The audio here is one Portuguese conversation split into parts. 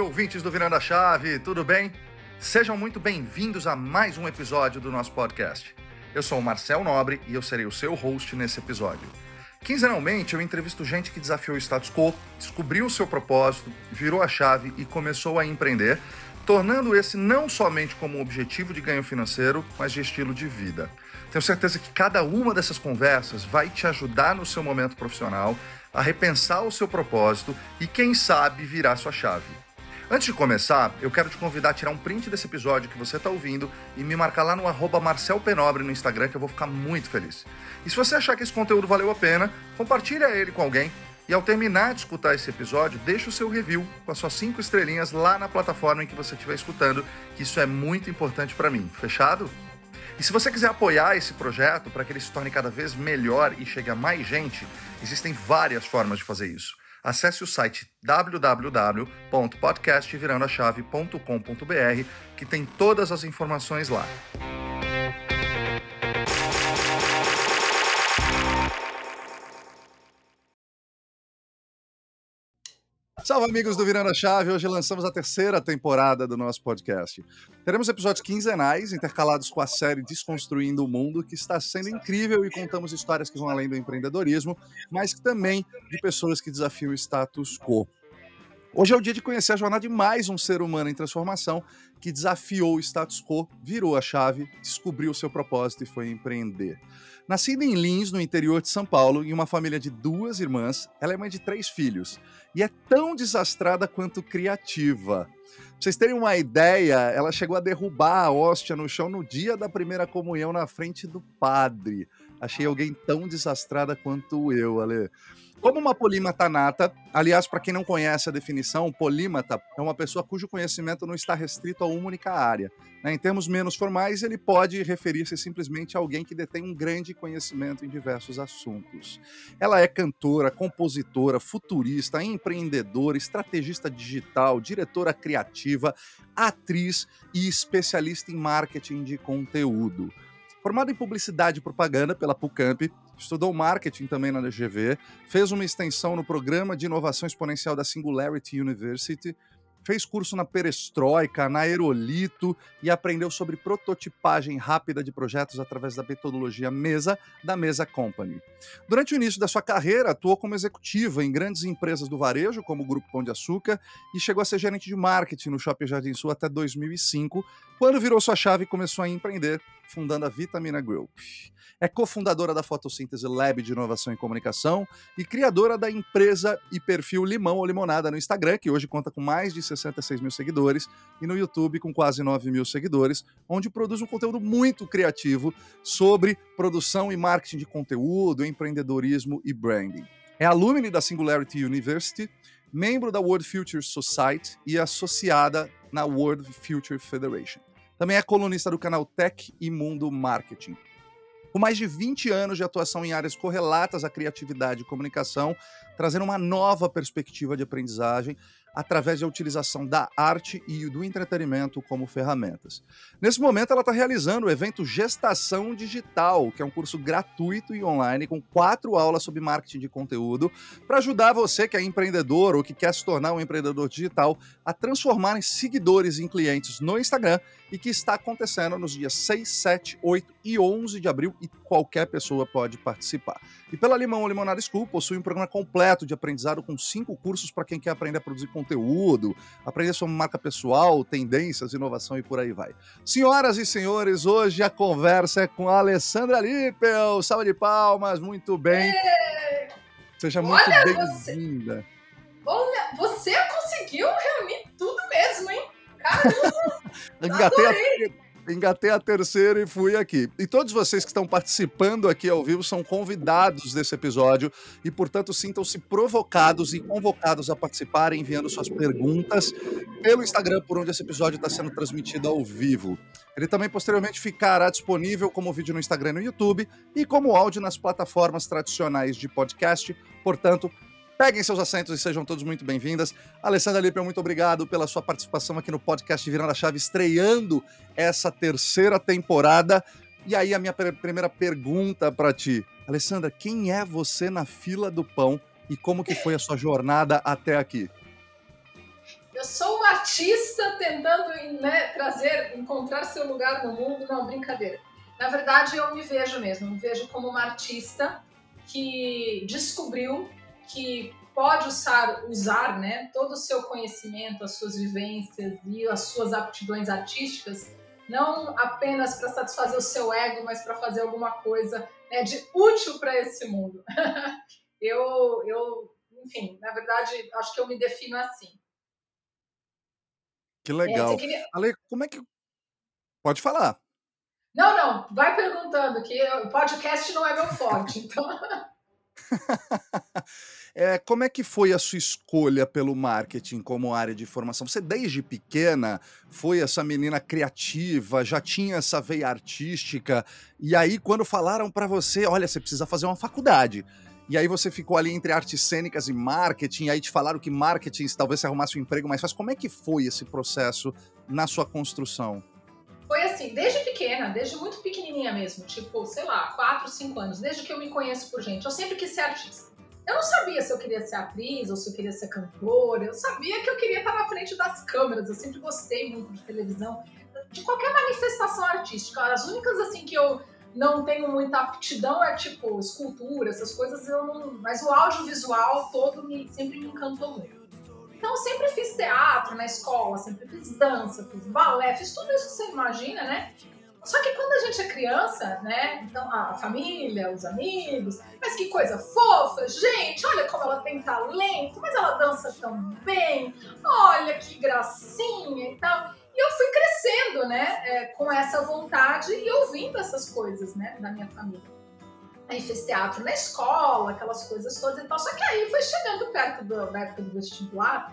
salve, ouvintes do Virando a Chave, tudo bem? Sejam muito bem-vindos a mais um episódio do nosso podcast. Eu sou o Marcel Nobre e eu serei o seu host nesse episódio. Quinzenalmente, eu entrevisto gente que desafiou o status quo, descobriu o seu propósito, virou a chave e começou a empreender, tornando esse não somente como um objetivo de ganho financeiro, mas de estilo de vida. Tenho certeza que cada uma dessas conversas vai te ajudar no seu momento profissional a repensar o seu propósito e, quem sabe, virar sua chave. Antes de começar, eu quero te convidar a tirar um print desse episódio que você está ouvindo e me marcar lá no arroba Marcel Penobre no Instagram, que eu vou ficar muito feliz. E se você achar que esse conteúdo valeu a pena, compartilha ele com alguém e ao terminar de escutar esse episódio, deixa o seu review com as suas cinco estrelinhas lá na plataforma em que você estiver escutando, que isso é muito importante para mim. Fechado? E se você quiser apoiar esse projeto para que ele se torne cada vez melhor e chegue a mais gente, existem várias formas de fazer isso. Acesse o site www.podcastvirandoachave.com.br que tem todas as informações lá. Salve, amigos do Virando a Chave! Hoje lançamos a terceira temporada do nosso podcast. Teremos episódios quinzenais, intercalados com a série Desconstruindo o Mundo, que está sendo incrível e contamos histórias que vão além do empreendedorismo, mas também de pessoas que desafiam o status quo. Hoje é o dia de conhecer a jornada de mais um ser humano em transformação que desafiou o status quo, virou a chave, descobriu o seu propósito e foi empreender. Nascida em Lins, no interior de São Paulo, em uma família de duas irmãs, ela é mãe de três filhos e é tão desastrada quanto criativa. Pra vocês terem uma ideia, ela chegou a derrubar a hóstia no chão no dia da primeira comunhão na frente do padre. Achei alguém tão desastrada quanto eu, Ale. Como uma polímata nata, aliás, para quem não conhece a definição, polímata é uma pessoa cujo conhecimento não está restrito a uma única área. Né? Em termos menos formais, ele pode referir-se simplesmente a alguém que detém um grande conhecimento em diversos assuntos. Ela é cantora, compositora, futurista, empreendedora, estrategista digital, diretora criativa, atriz e especialista em marketing de conteúdo. Formada em publicidade e propaganda pela PUCamp, estudou marketing também na DGV, fez uma extensão no programa de inovação exponencial da Singularity University, fez curso na Perestroika, na Aerolito e aprendeu sobre prototipagem rápida de projetos através da metodologia Mesa da Mesa Company. Durante o início da sua carreira, atuou como executiva em grandes empresas do varejo, como o Grupo Pão de Açúcar, e chegou a ser gerente de marketing no Shopping Jardim Sul até 2005, quando virou sua chave e começou a empreender, fundando a Vitamina Group. É cofundadora da Fotossíntese Lab de Inovação e Comunicação e criadora da empresa e perfil Limão ou Limonada no Instagram, que hoje conta com mais de 66 mil seguidores, e no YouTube com quase 9 mil seguidores, onde produz um conteúdo muito criativo sobre produção e marketing de conteúdo, empreendedorismo e branding. É alumni da Singularity University, membro da World Future Society e associada na World Future Federation. Também é colunista do canal Tech e Mundo Marketing. Com mais de 20 anos de atuação em áreas correlatas à criatividade e comunicação, trazendo uma nova perspectiva de aprendizagem através da utilização da arte e do entretenimento como ferramentas. Nesse momento, ela está realizando o evento Gestação Digital, que é um curso gratuito e online com quatro aulas sobre marketing de conteúdo, para ajudar você que é empreendedor ou que quer se tornar um empreendedor digital a transformar em seguidores em clientes no Instagram e que está acontecendo nos dias 6, 7, 8 e 11 de abril e qualquer pessoa pode participar. E pela Limão Limonada School possui um programa completo de aprendizado com cinco cursos para quem quer aprender a produzir conteúdo, aprender sobre marca pessoal, tendências, inovação e por aí vai. Senhoras e senhores, hoje a conversa é com a Alessandra Lippel. Salve de palmas, muito bem. Seja muito bem-vinda. Olha, você conseguiu reunir tudo mesmo, hein? Caramba! Engatei a engatei a terceira e fui aqui. E todos vocês que estão participando aqui ao vivo são convidados desse episódio e, portanto, sintam-se provocados e convocados a participar enviando suas perguntas pelo Instagram, por onde esse episódio está sendo transmitido ao vivo. Ele também posteriormente ficará disponível como vídeo no Instagram e no YouTube e como áudio nas plataformas tradicionais de podcast. Portanto, Peguem seus assentos e sejam todos muito bem-vindas. Alessandra Lippel, muito obrigado pela sua participação aqui no podcast Virando a Chave, estreando essa terceira temporada. E aí, a minha primeira pergunta para ti. Alessandra, quem é você na fila do pão e como que foi a sua jornada até aqui? eu sou uma artista tentando né, trazer, encontrar seu lugar no mundo. Não, brincadeira. Na verdade, eu me vejo mesmo, me vejo como uma artista que descobriu que pode usar, usar né, todo o seu conhecimento, as suas vivências e as suas aptidões artísticas, não apenas para satisfazer o seu ego, mas para fazer alguma coisa né, de útil para esse mundo. eu, eu, enfim, na verdade, acho que eu me defino assim. Que legal. É, queria... Ale, como é que. Pode falar. Não, não, vai perguntando, que o podcast não é meu forte, então. é, como é que foi a sua escolha pelo marketing como área de formação? Você, desde pequena, foi essa menina criativa, já tinha essa veia artística, e aí, quando falaram para você, olha, você precisa fazer uma faculdade. E aí você ficou ali entre artes cênicas e marketing, e aí te falaram que marketing talvez você arrumasse um emprego mais fácil. Como é que foi esse processo na sua construção? Foi assim, desde pequena, desde muito pequenininha mesmo, tipo, sei lá, 4, 5 anos, desde que eu me conheço por gente, eu sempre quis ser artista. Eu não sabia se eu queria ser atriz ou se eu queria ser cantora, eu sabia que eu queria estar na frente das câmeras, eu sempre gostei muito de televisão, de qualquer manifestação artística. As únicas, assim, que eu não tenho muita aptidão é tipo escultura, essas coisas eu não. Mas o audiovisual todo me, sempre me encantou muito. Então, eu sempre fiz teatro na escola, sempre fiz dança, fiz balé, fiz tudo isso que você imagina, né? Só que quando a gente é criança, né? Então, a família, os amigos, mas que coisa fofa, gente, olha como ela tem talento, mas ela dança tão bem, olha que gracinha e tal. E eu fui crescendo, né, é, com essa vontade e ouvindo essas coisas, né, da minha família. Aí fiz teatro na escola, aquelas coisas todas e tal. Só que aí foi chegando perto do, da época do vestibular.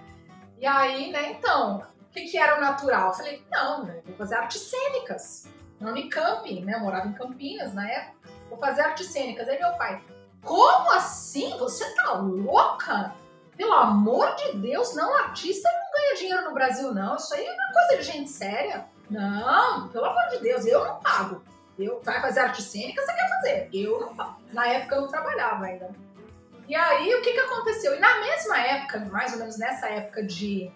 E aí, né, então, o que, que era o natural? Eu falei, não, né, vou fazer artes cênicas. Na Unicamp, né? Eu morava em Campinas na época. Vou fazer artes cênicas. Aí meu pai, como assim? Você tá louca? Pelo amor de Deus, não, artista não ganha dinheiro no Brasil, não. Isso aí é uma coisa de gente séria. Não, pelo amor de Deus, eu não pago. Eu, vai fazer arte cênica, você quer fazer. Eu não pago. Na época eu não trabalhava ainda. E aí, o que, que aconteceu? E na mesma época, mais ou menos nessa época de,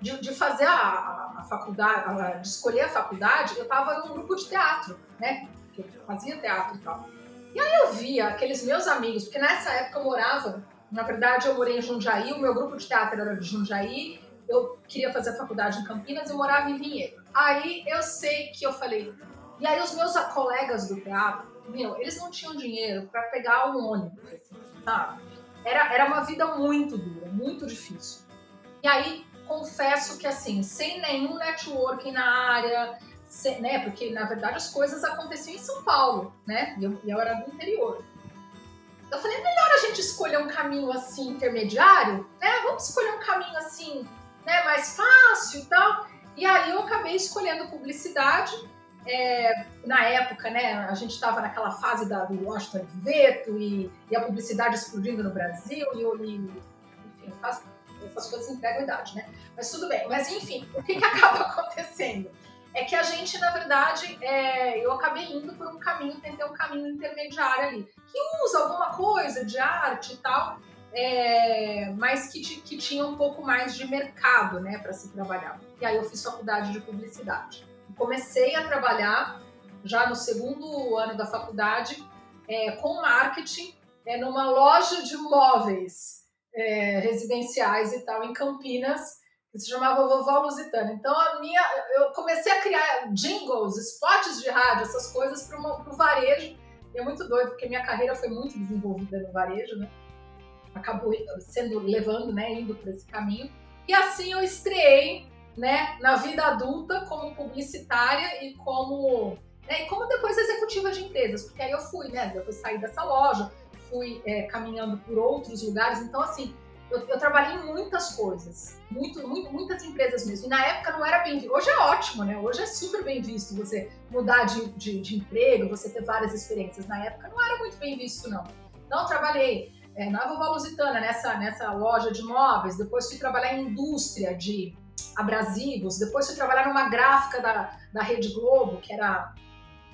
de, de fazer a, a faculdade, a, de escolher a faculdade, eu estava num grupo de teatro, né? Que eu fazia teatro e tal. E aí eu via aqueles meus amigos, porque nessa época eu morava na verdade, eu morei em Jundiaí, o meu grupo de teatro era de Jundiaí, eu queria fazer a faculdade em Campinas eu morava em Vinhedo. Aí eu sei que eu falei. E aí os meus colegas do teatro, meu, eles não tinham dinheiro para pegar um ônibus, sabe? Era, era uma vida muito dura, muito difícil. E aí confesso que assim, sem nenhum networking na área, sem, né? Porque na verdade as coisas aconteciam em São Paulo, né? E eu, eu era do interior. Eu falei, é melhor a gente escolher um caminho assim intermediário, né? Vamos escolher um caminho assim, né, mais fácil e tal. E aí eu acabei escolhendo publicidade. É, na época, né, a gente estava naquela fase da, do Washington Veto e, e, a publicidade explodindo no Brasil e, e enfim, faz, essas coisas entregam idade, né? Mas tudo bem. Mas enfim, o que, que acaba acontecendo? é que a gente, na verdade, é, eu acabei indo por um caminho, tentei um caminho intermediário ali, que usa alguma coisa de arte e tal, é, mas que, que tinha um pouco mais de mercado, né, para se trabalhar. E aí eu fiz faculdade de publicidade. Comecei a trabalhar já no segundo ano da faculdade é, com marketing é, numa loja de móveis é, residenciais e tal em Campinas que se chamava Vovó Lusitana. Então, a minha, eu comecei a criar jingles, spots de rádio, essas coisas para o varejo. E é muito doido, porque minha carreira foi muito desenvolvida no varejo, né? Acabou sendo, levando, né, indo para esse caminho. E assim eu estreiei, né, na vida adulta como publicitária e como, né, e como depois executiva de empresas, porque aí eu fui, né, depois saí dessa loja, fui é, caminhando por outros lugares. Então, assim, eu, eu, trabalhei em muitas coisas, muito, muito, muitas empresas mesmo. E na época não era bem visto. Hoje é ótimo, né? Hoje é super bem visto você mudar de, de, de emprego, você ter várias experiências. Na época não era muito bem visto, não. Então, eu trabalhei é, na Vovó Lusitana, nessa, nessa loja de móveis, depois fui trabalhar em indústria de abrasivos, depois fui trabalhar numa gráfica da, da Rede Globo, que era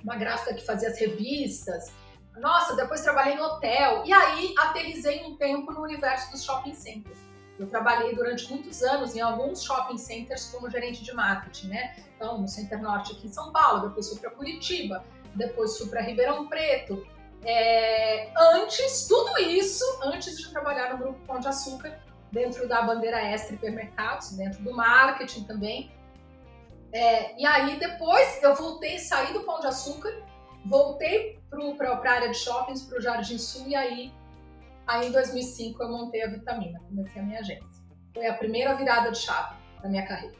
uma gráfica que fazia as revistas. Nossa, depois trabalhei no hotel. E aí aterrisei um tempo no universo dos shopping centers. Eu trabalhei durante muitos anos em alguns shopping centers como gerente de marketing, né? Então, no Center Norte aqui em São Paulo, depois fui para Curitiba, depois fui para Ribeirão Preto. É, antes, tudo isso, antes de trabalhar no Grupo Pão de Açúcar, dentro da bandeira Extra Hipermercados, dentro do marketing também. É, e aí, depois, eu voltei, saí do Pão de Açúcar, voltei para a área de shoppings, para o Jardim Sul, e aí Aí em 2005 eu montei a Vitamina, comecei a minha agência. Foi a primeira virada de chave da minha carreira.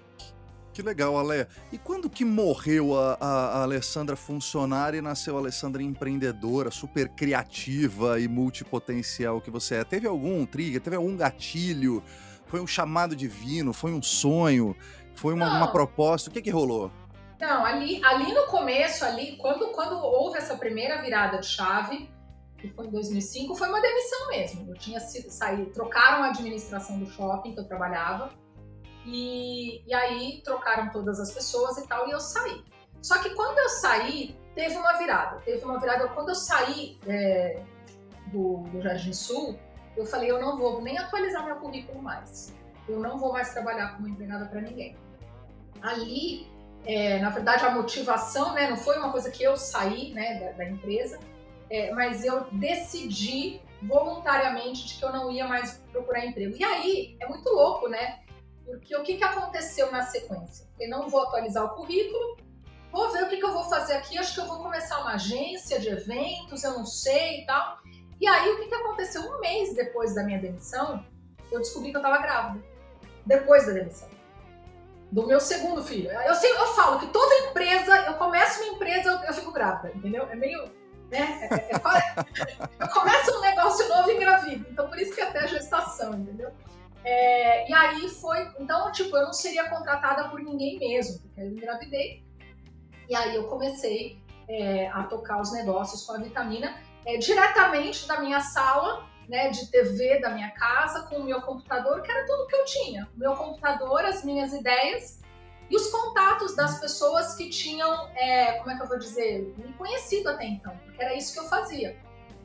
Que legal, Ale. E quando que morreu a, a, a, Alessandra funcionária e nasceu a Alessandra empreendedora, super criativa e multipotencial que você é? Teve algum trigger? Teve algum gatilho? Foi um chamado divino? Foi um sonho? Foi uma, uma proposta? O que que rolou? Não, ali, ali no começo, ali, quando, quando houve essa primeira virada de chave, que foi em 2005, foi uma demissão mesmo. Eu tinha saído, trocaram a administração do shopping que eu trabalhava e, e aí trocaram todas as pessoas e tal e eu saí. Só que quando eu saí, teve uma virada. Teve uma virada. Quando eu saí é, do, do Jardim Sul, eu falei: eu não vou nem atualizar meu currículo mais. Eu não vou mais trabalhar como empregada para ninguém. Ali, é, na verdade, a motivação né, não foi uma coisa que eu saí né, da, da empresa, é, mas eu decidi voluntariamente de que eu não ia mais procurar emprego. E aí é muito louco, né? Porque o que, que aconteceu na sequência? Eu não vou atualizar o currículo, vou ver o que, que eu vou fazer aqui. Acho que eu vou começar uma agência de eventos, eu não sei e tal. E aí o que, que aconteceu? Um mês depois da minha demissão, eu descobri que eu estava grávida. Depois da demissão. Do meu segundo filho. Eu, sei, eu falo que toda empresa, eu começo uma empresa, eu, eu fico grávida, entendeu? É meio né? É, é, é, começa um negócio novo e engravido. Então, por isso que até a gestação, entendeu? É, e aí foi. Então, tipo, eu não seria contratada por ninguém mesmo, porque eu engravidei. E aí eu comecei é, a tocar os negócios com a vitamina é, diretamente da minha sala, né, de TV da minha casa, com o meu computador, que era tudo que eu tinha. O meu computador, as minhas ideias e os contatos das pessoas que tinham, é, como é que eu vou dizer, me conhecido até então, porque era isso que eu fazia.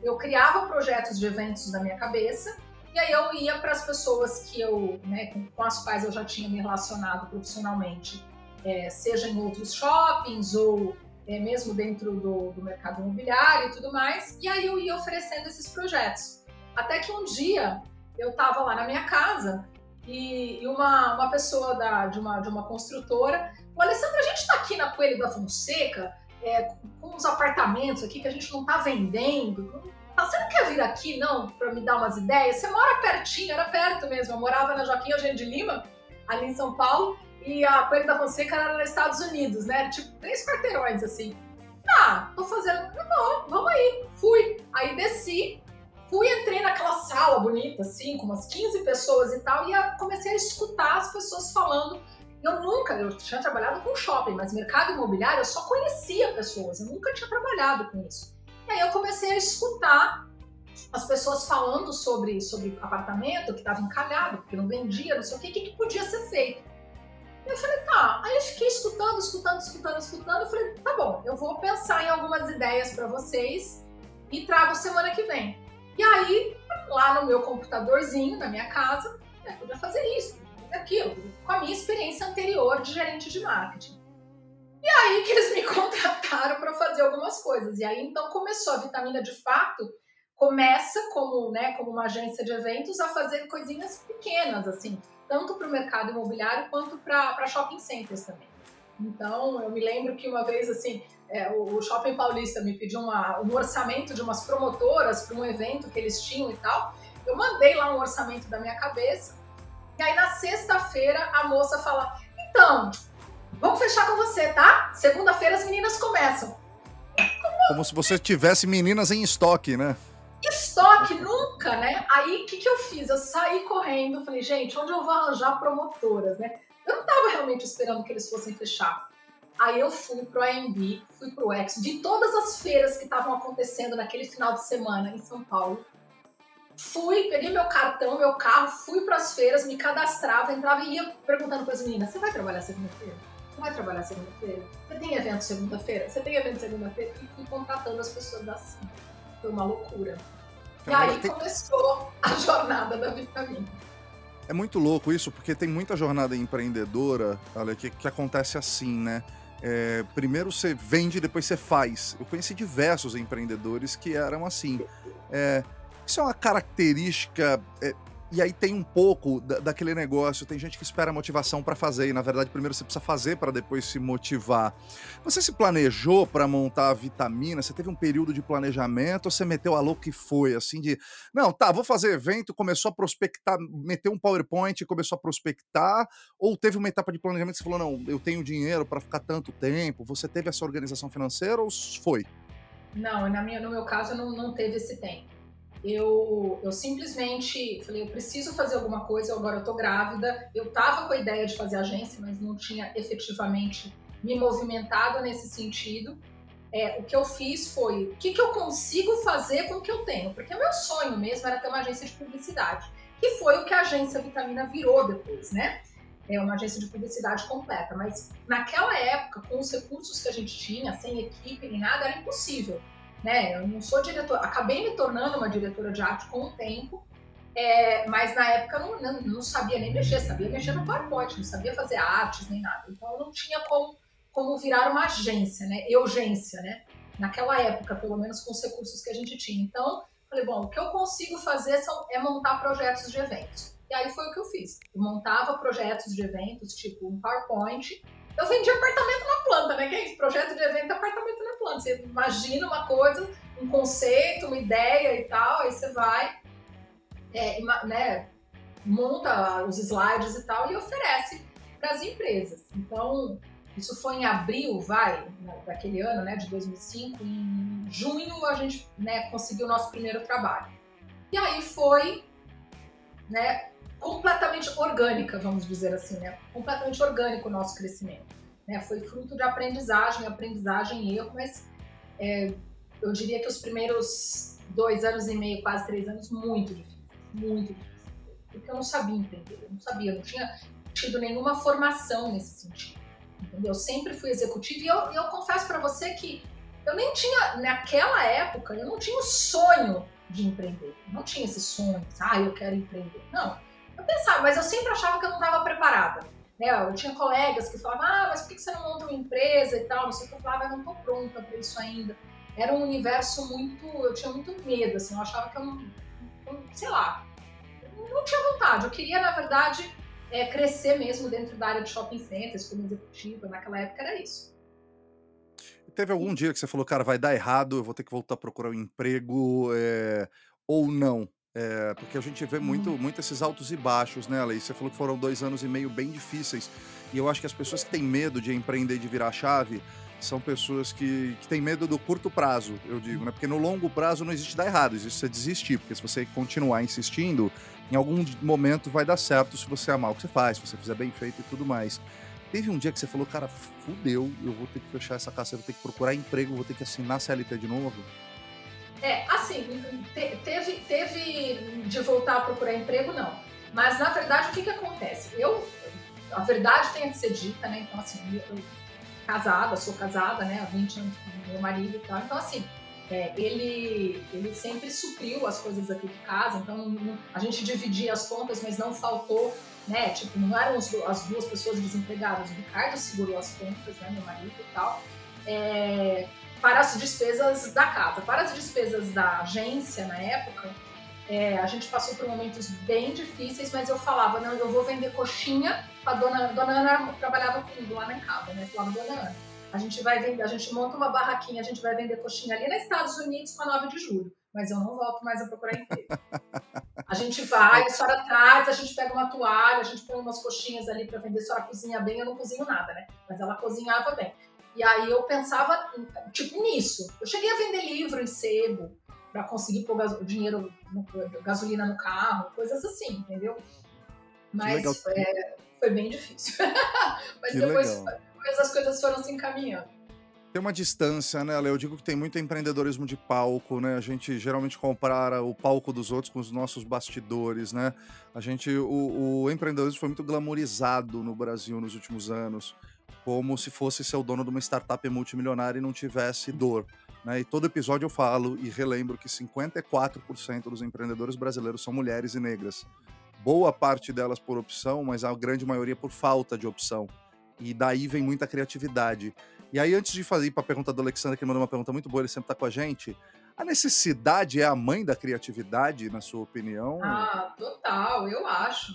Eu criava projetos de eventos na minha cabeça e aí eu ia para as pessoas que eu, né, com, com, as quais eu já tinha me relacionado profissionalmente, é, seja em outros shoppings ou é, mesmo dentro do, do mercado imobiliário e tudo mais, e aí eu ia oferecendo esses projetos. Até que um dia eu estava lá na minha casa e, uma, uma pessoa da, de, uma, de uma construtora falou, Alessandra, a gente está aqui na Coelho da Fonseca, é, com uns apartamentos aqui que a gente não está vendendo. Você não quer vir aqui, não, para me dar umas ideias? Você mora pertinho, era perto mesmo. Eu morava na Joaquim Eugênio de Lima, ali em São Paulo, e a Coelho da Fonseca era nos Estados Unidos, né? Tipo, três quarteirões, assim. Ah, tô fazendo. Tá bom, vamos aí. Fui. Aí desci, Fui, entrei naquela sala bonita, assim, com umas 15 pessoas e tal, e comecei a escutar as pessoas falando. Eu nunca, eu tinha trabalhado com shopping, mas mercado imobiliário eu só conhecia pessoas, eu nunca tinha trabalhado com isso. E aí eu comecei a escutar as pessoas falando sobre, sobre apartamento que estava encalhado, porque não vendia, não sei o que, o que, que podia ser feito. Eu falei, tá. Aí eu fiquei escutando, escutando, escutando, escutando. Eu falei, tá bom, eu vou pensar em algumas ideias para vocês e trago semana que vem. E aí, lá no meu computadorzinho, na minha casa, eu podia fazer isso, fazer aquilo, com a minha experiência anterior de gerente de marketing. E aí que eles me contrataram para fazer algumas coisas. E aí então começou a vitamina de fato começa como, né, como uma agência de eventos a fazer coisinhas pequenas assim, tanto para o mercado imobiliário quanto para shopping centers também. Então, eu me lembro que uma vez, assim, é, o Shopping Paulista me pediu uma, um orçamento de umas promotoras para um evento que eles tinham e tal. Eu mandei lá um orçamento da minha cabeça. E aí, na sexta-feira, a moça fala: Então, vamos fechar com você, tá? Segunda-feira as meninas começam. Como... Como se você tivesse meninas em estoque, né? Estoque nunca, né? Aí o que, que eu fiz? Eu saí correndo, falei, gente, onde eu vou arranjar promotoras, né? Eu não estava realmente esperando que eles fossem fechar. Aí eu fui pro AMB, fui pro X, vi todas as feiras que estavam acontecendo naquele final de semana em São Paulo. Fui, peguei meu cartão, meu carro, fui para as feiras, me cadastrava, entrava e ia perguntando para as meninas: você vai trabalhar segunda-feira? Você vai trabalhar segunda-feira? Você tem evento segunda-feira? Você tem evento segunda-feira? E fui contratando as pessoas assim. Foi uma loucura. E aí começou a jornada da vitamina. É muito louco isso, porque tem muita jornada empreendedora, olha, que, que acontece assim, né? É, primeiro você vende, depois você faz. Eu conheci diversos empreendedores que eram assim. É, isso é uma característica é, e aí tem um pouco da, daquele negócio, tem gente que espera motivação para fazer, e na verdade primeiro você precisa fazer para depois se motivar. Você se planejou para montar a vitamina? Você teve um período de planejamento ou você meteu a louco que foi, assim, de, não, tá, vou fazer evento, começou a prospectar, meteu um PowerPoint e começou a prospectar, ou teve uma etapa de planejamento que você falou, não, eu tenho dinheiro para ficar tanto tempo, você teve essa organização financeira ou foi? Não, na minha, no meu caso não, não teve esse tempo eu, eu simplesmente falei, eu preciso fazer alguma coisa, agora eu tô grávida. Eu tava com a ideia de fazer agência, mas não tinha efetivamente me movimentado nesse sentido. É, o que eu fiz foi, o que, que eu consigo fazer com o que eu tenho? Porque o meu sonho mesmo era ter uma agência de publicidade, que foi o que a agência Vitamina virou depois, né? É uma agência de publicidade completa, mas naquela época, com os recursos que a gente tinha, sem equipe nem nada, era impossível né? Eu não sou diretora, acabei me tornando uma diretora de arte com o tempo, é, mas na época eu não, não, não, sabia nem mexer, sabia mexer no PowerPoint, não sabia fazer artes nem nada. Então eu não tinha como, como virar uma agência, né? Urgência, né? Naquela época, pelo menos com os recursos que a gente tinha. Então, falei, bom, o que eu consigo fazer são, é montar projetos de eventos. E aí foi o que eu fiz. Eu montava projetos de eventos, tipo um PowerPoint, eu vendi apartamento na planta, né? Que é isso? Projeto de evento apartamento na planta. Você imagina uma coisa, um conceito, uma ideia e tal, aí você vai, é, né, monta os slides e tal e oferece para as empresas. Então, isso foi em abril, vai, né, daquele ano, né, de 2005. Em junho a gente né, conseguiu o nosso primeiro trabalho. E aí foi, né, completamente orgânica, vamos dizer assim, né? Completamente orgânico o nosso crescimento. Né? Foi fruto de aprendizagem, aprendizagem e erro, mas é, eu diria que os primeiros dois anos e meio, quase três anos, muito difíceis, muito difíceis. Porque eu não sabia empreender, eu não sabia, eu não tinha tido nenhuma formação nesse sentido. Entendeu? Eu sempre fui executiva e eu, eu confesso para você que eu nem tinha, naquela época, eu não tinha o sonho de empreender. Eu não tinha esse sonho, ah, eu quero empreender. Não eu pensava, mas eu sempre achava que eu não estava preparada. Né? Eu tinha colegas que falavam, ah, mas por que você não monta uma empresa e tal? Não sei o que. Eu falava, eu não estou pronta para isso ainda. Era um universo muito. Eu tinha muito medo, assim, eu achava que eu não. sei lá. Não tinha vontade. Eu queria, na verdade, é, crescer mesmo dentro da área de shopping centers como executiva. Naquela época era isso. Teve algum dia que você falou, cara, vai dar errado, eu vou ter que voltar a procurar um emprego, é... ou não? É, porque a gente vê muito, muito esses altos e baixos, né, Alex? Você falou que foram dois anos e meio bem difíceis. E eu acho que as pessoas que têm medo de empreender e de virar chave são pessoas que, que têm medo do curto prazo, eu digo, né? Porque no longo prazo não existe dar errado, existe você desistir. Porque se você continuar insistindo, em algum momento vai dar certo se você amar o que você faz, se você fizer bem feito e tudo mais. Teve um dia que você falou, cara, fudeu, eu vou ter que fechar essa casa, eu vou ter que procurar emprego, vou ter que assinar CLT de novo? É, assim, te, teve, teve de voltar a procurar emprego, não. Mas, na verdade, o que que acontece? Eu, a verdade tem que ser dita, né? Então, assim, eu, eu casada, sou casada, né? Há 20 anos com meu marido e tal. Então, assim, é, ele, ele sempre supriu as coisas aqui de casa, então a gente dividia as contas, mas não faltou, né? Tipo, não eram as duas pessoas desempregadas. O Ricardo segurou as contas, né? Meu marido e tal. É, para as despesas da casa. Para as despesas da agência, na época, é, a gente passou por momentos bem difíceis, mas eu falava, não, eu vou vender coxinha a dona, dona Ana trabalhava comigo lá na casa, né? Falava, dona Ana, a gente vai vender, a gente monta uma barraquinha, a gente vai vender coxinha ali nos Estados Unidos para 9 de julho, mas eu não volto mais a procurar emprego. A gente vai, a senhora traz, a gente pega uma toalha, a gente põe umas coxinhas ali para vender, a senhora cozinha bem, eu não cozinho nada, né? Mas ela cozinhava bem. E aí eu pensava, tipo, nisso. Eu cheguei a vender livro em sebo para conseguir pôr dinheiro, no, gasolina no carro, coisas assim, entendeu? Mas é, foi bem difícil. Mas que depois, depois as coisas foram se encaminhando. Tem uma distância, né? Eu digo que tem muito empreendedorismo de palco, né? A gente geralmente compara o palco dos outros com os nossos bastidores, né? A gente, o, o empreendedorismo foi muito glamorizado no Brasil nos últimos anos como se fosse ser o dono de uma startup multimilionária e não tivesse dor. Né? E todo episódio eu falo e relembro que 54% dos empreendedores brasileiros são mulheres e negras. boa parte delas por opção, mas a grande maioria por falta de opção. E daí vem muita criatividade. E aí, antes de fazer para a pergunta do Alexandre, que mandou uma pergunta muito boa, ele sempre está com a gente. A necessidade é a mãe da criatividade, na sua opinião? Ah, total, eu acho.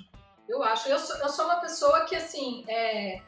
Eu acho. Eu sou, eu sou uma pessoa que, assim, é...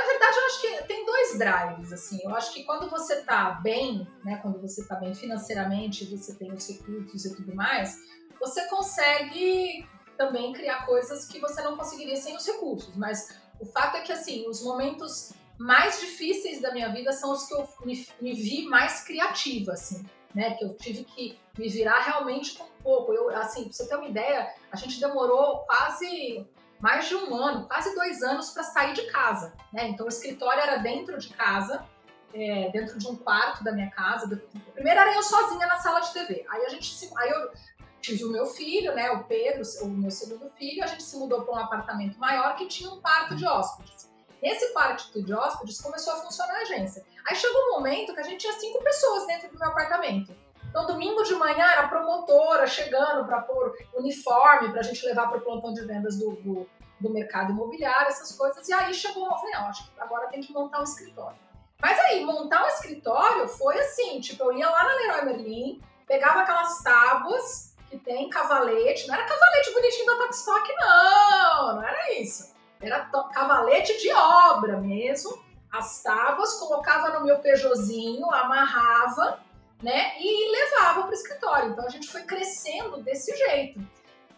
Na verdade, eu acho que tem dois drives, assim. Eu acho que quando você tá bem, né, quando você tá bem financeiramente, você tem os recursos e tudo mais, você consegue também criar coisas que você não conseguiria sem os recursos. Mas o fato é que, assim, os momentos mais difíceis da minha vida são os que eu me, me vi mais criativa, assim, né? Que eu tive que me virar realmente com pouco. Eu, assim, pra você ter uma ideia, a gente demorou quase mais de um ano, quase dois anos para sair de casa, né? Então o escritório era dentro de casa, é, dentro de um quarto da minha casa. Primeiro era eu sozinha na sala de TV. Aí a gente se, aí eu tive o meu filho, né, o Pedro, o meu segundo filho, a gente se mudou para um apartamento maior que tinha um quarto de hóspedes. Nesse quarto de hóspedes começou a funcionar a agência. Aí chegou um momento que a gente tinha cinco pessoas dentro do meu apartamento. Então, domingo de manhã era a promotora chegando para pôr uniforme para a gente levar para o plantão de vendas do, do, do, mercado imobiliário, essas coisas. E aí chegou, eu falei, não, acho que agora tem que montar um escritório. Mas aí, montar um escritório foi assim, tipo, eu ia lá na Leroy Merlin, pegava aquelas tábuas que tem cavalete, não era cavalete bonitinho da Tokstok, não, não era isso. Era cavalete de obra mesmo, as tábuas, colocava no meu Peugeotzinho, amarrava, né, e levava para o escritório. Então a gente foi crescendo desse jeito.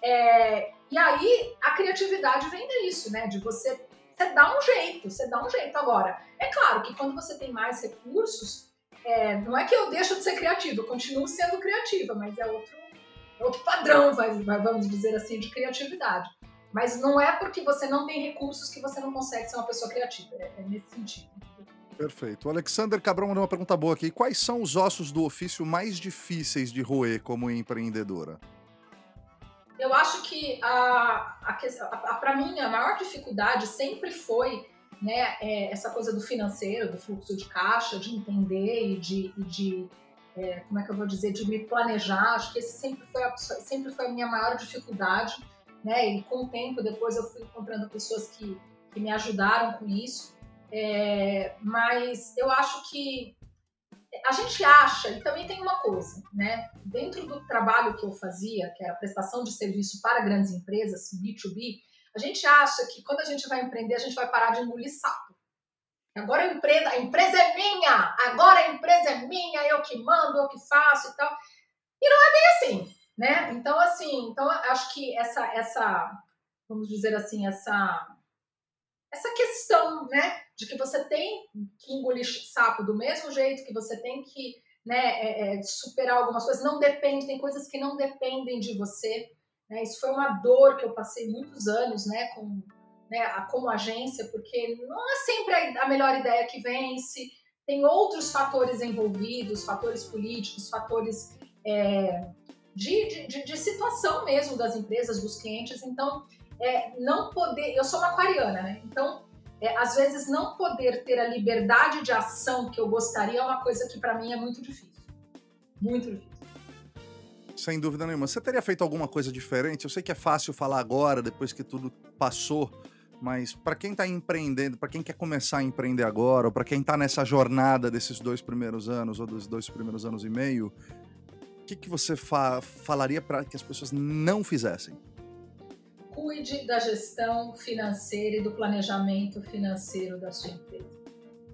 É, e aí a criatividade vem disso, né, de você, você dar um jeito, você dá um jeito. Agora, é claro que quando você tem mais recursos, é, não é que eu deixo de ser criativa, eu continuo sendo criativa, mas é outro, é outro padrão, vamos dizer assim, de criatividade. Mas não é porque você não tem recursos que você não consegue ser uma pessoa criativa. É, é nesse sentido. Perfeito. O Alexander Cabrão mandou uma pergunta boa aqui. Quais são os ossos do ofício mais difíceis de roer como empreendedora? Eu acho que a, a, a para mim a maior dificuldade sempre foi né, é, essa coisa do financeiro, do fluxo de caixa, de entender e de, e de é, como é que eu vou dizer, de me planejar. Acho que esse sempre foi a, sempre foi a minha maior dificuldade né? E com o tempo, depois eu fui encontrando pessoas que, que me ajudaram com isso. É, mas eu acho que a gente acha, e também tem uma coisa, né? Dentro do trabalho que eu fazia, que era prestação de serviço para grandes empresas, B2B, a gente acha que quando a gente vai empreender, a gente vai parar de engolir sapo. Agora a empresa, a empresa é minha, agora a empresa é minha, eu que mando, eu que faço e tal. E não é bem assim né? Então, assim, então acho que essa, essa, vamos dizer assim, essa, essa questão, né, de que você tem que engolir sapo do mesmo jeito, que você tem que, né, é, é, superar algumas coisas, não depende, tem coisas que não dependem de você, né? Isso foi uma dor que eu passei muitos anos, né, com, né, como agência, porque não é sempre a, a melhor ideia que vence, tem outros fatores envolvidos, fatores políticos, fatores é, de, de, de, situação mesmo das empresas, dos clientes. Então, é, não poder. Eu sou uma aquariana, né? Então, é, às vezes, não poder ter a liberdade de ação que eu gostaria é uma coisa que para mim é muito difícil. Muito difícil. Sem dúvida nenhuma. Você teria feito alguma coisa diferente? Eu sei que é fácil falar agora, depois que tudo passou, mas para quem está empreendendo, para quem quer começar a empreender agora, ou para quem está nessa jornada desses dois primeiros anos, ou dos dois primeiros anos e meio, o que, que você fa falaria para que as pessoas não fizessem? Cuide da gestão financeira e do planejamento financeiro da sua empresa.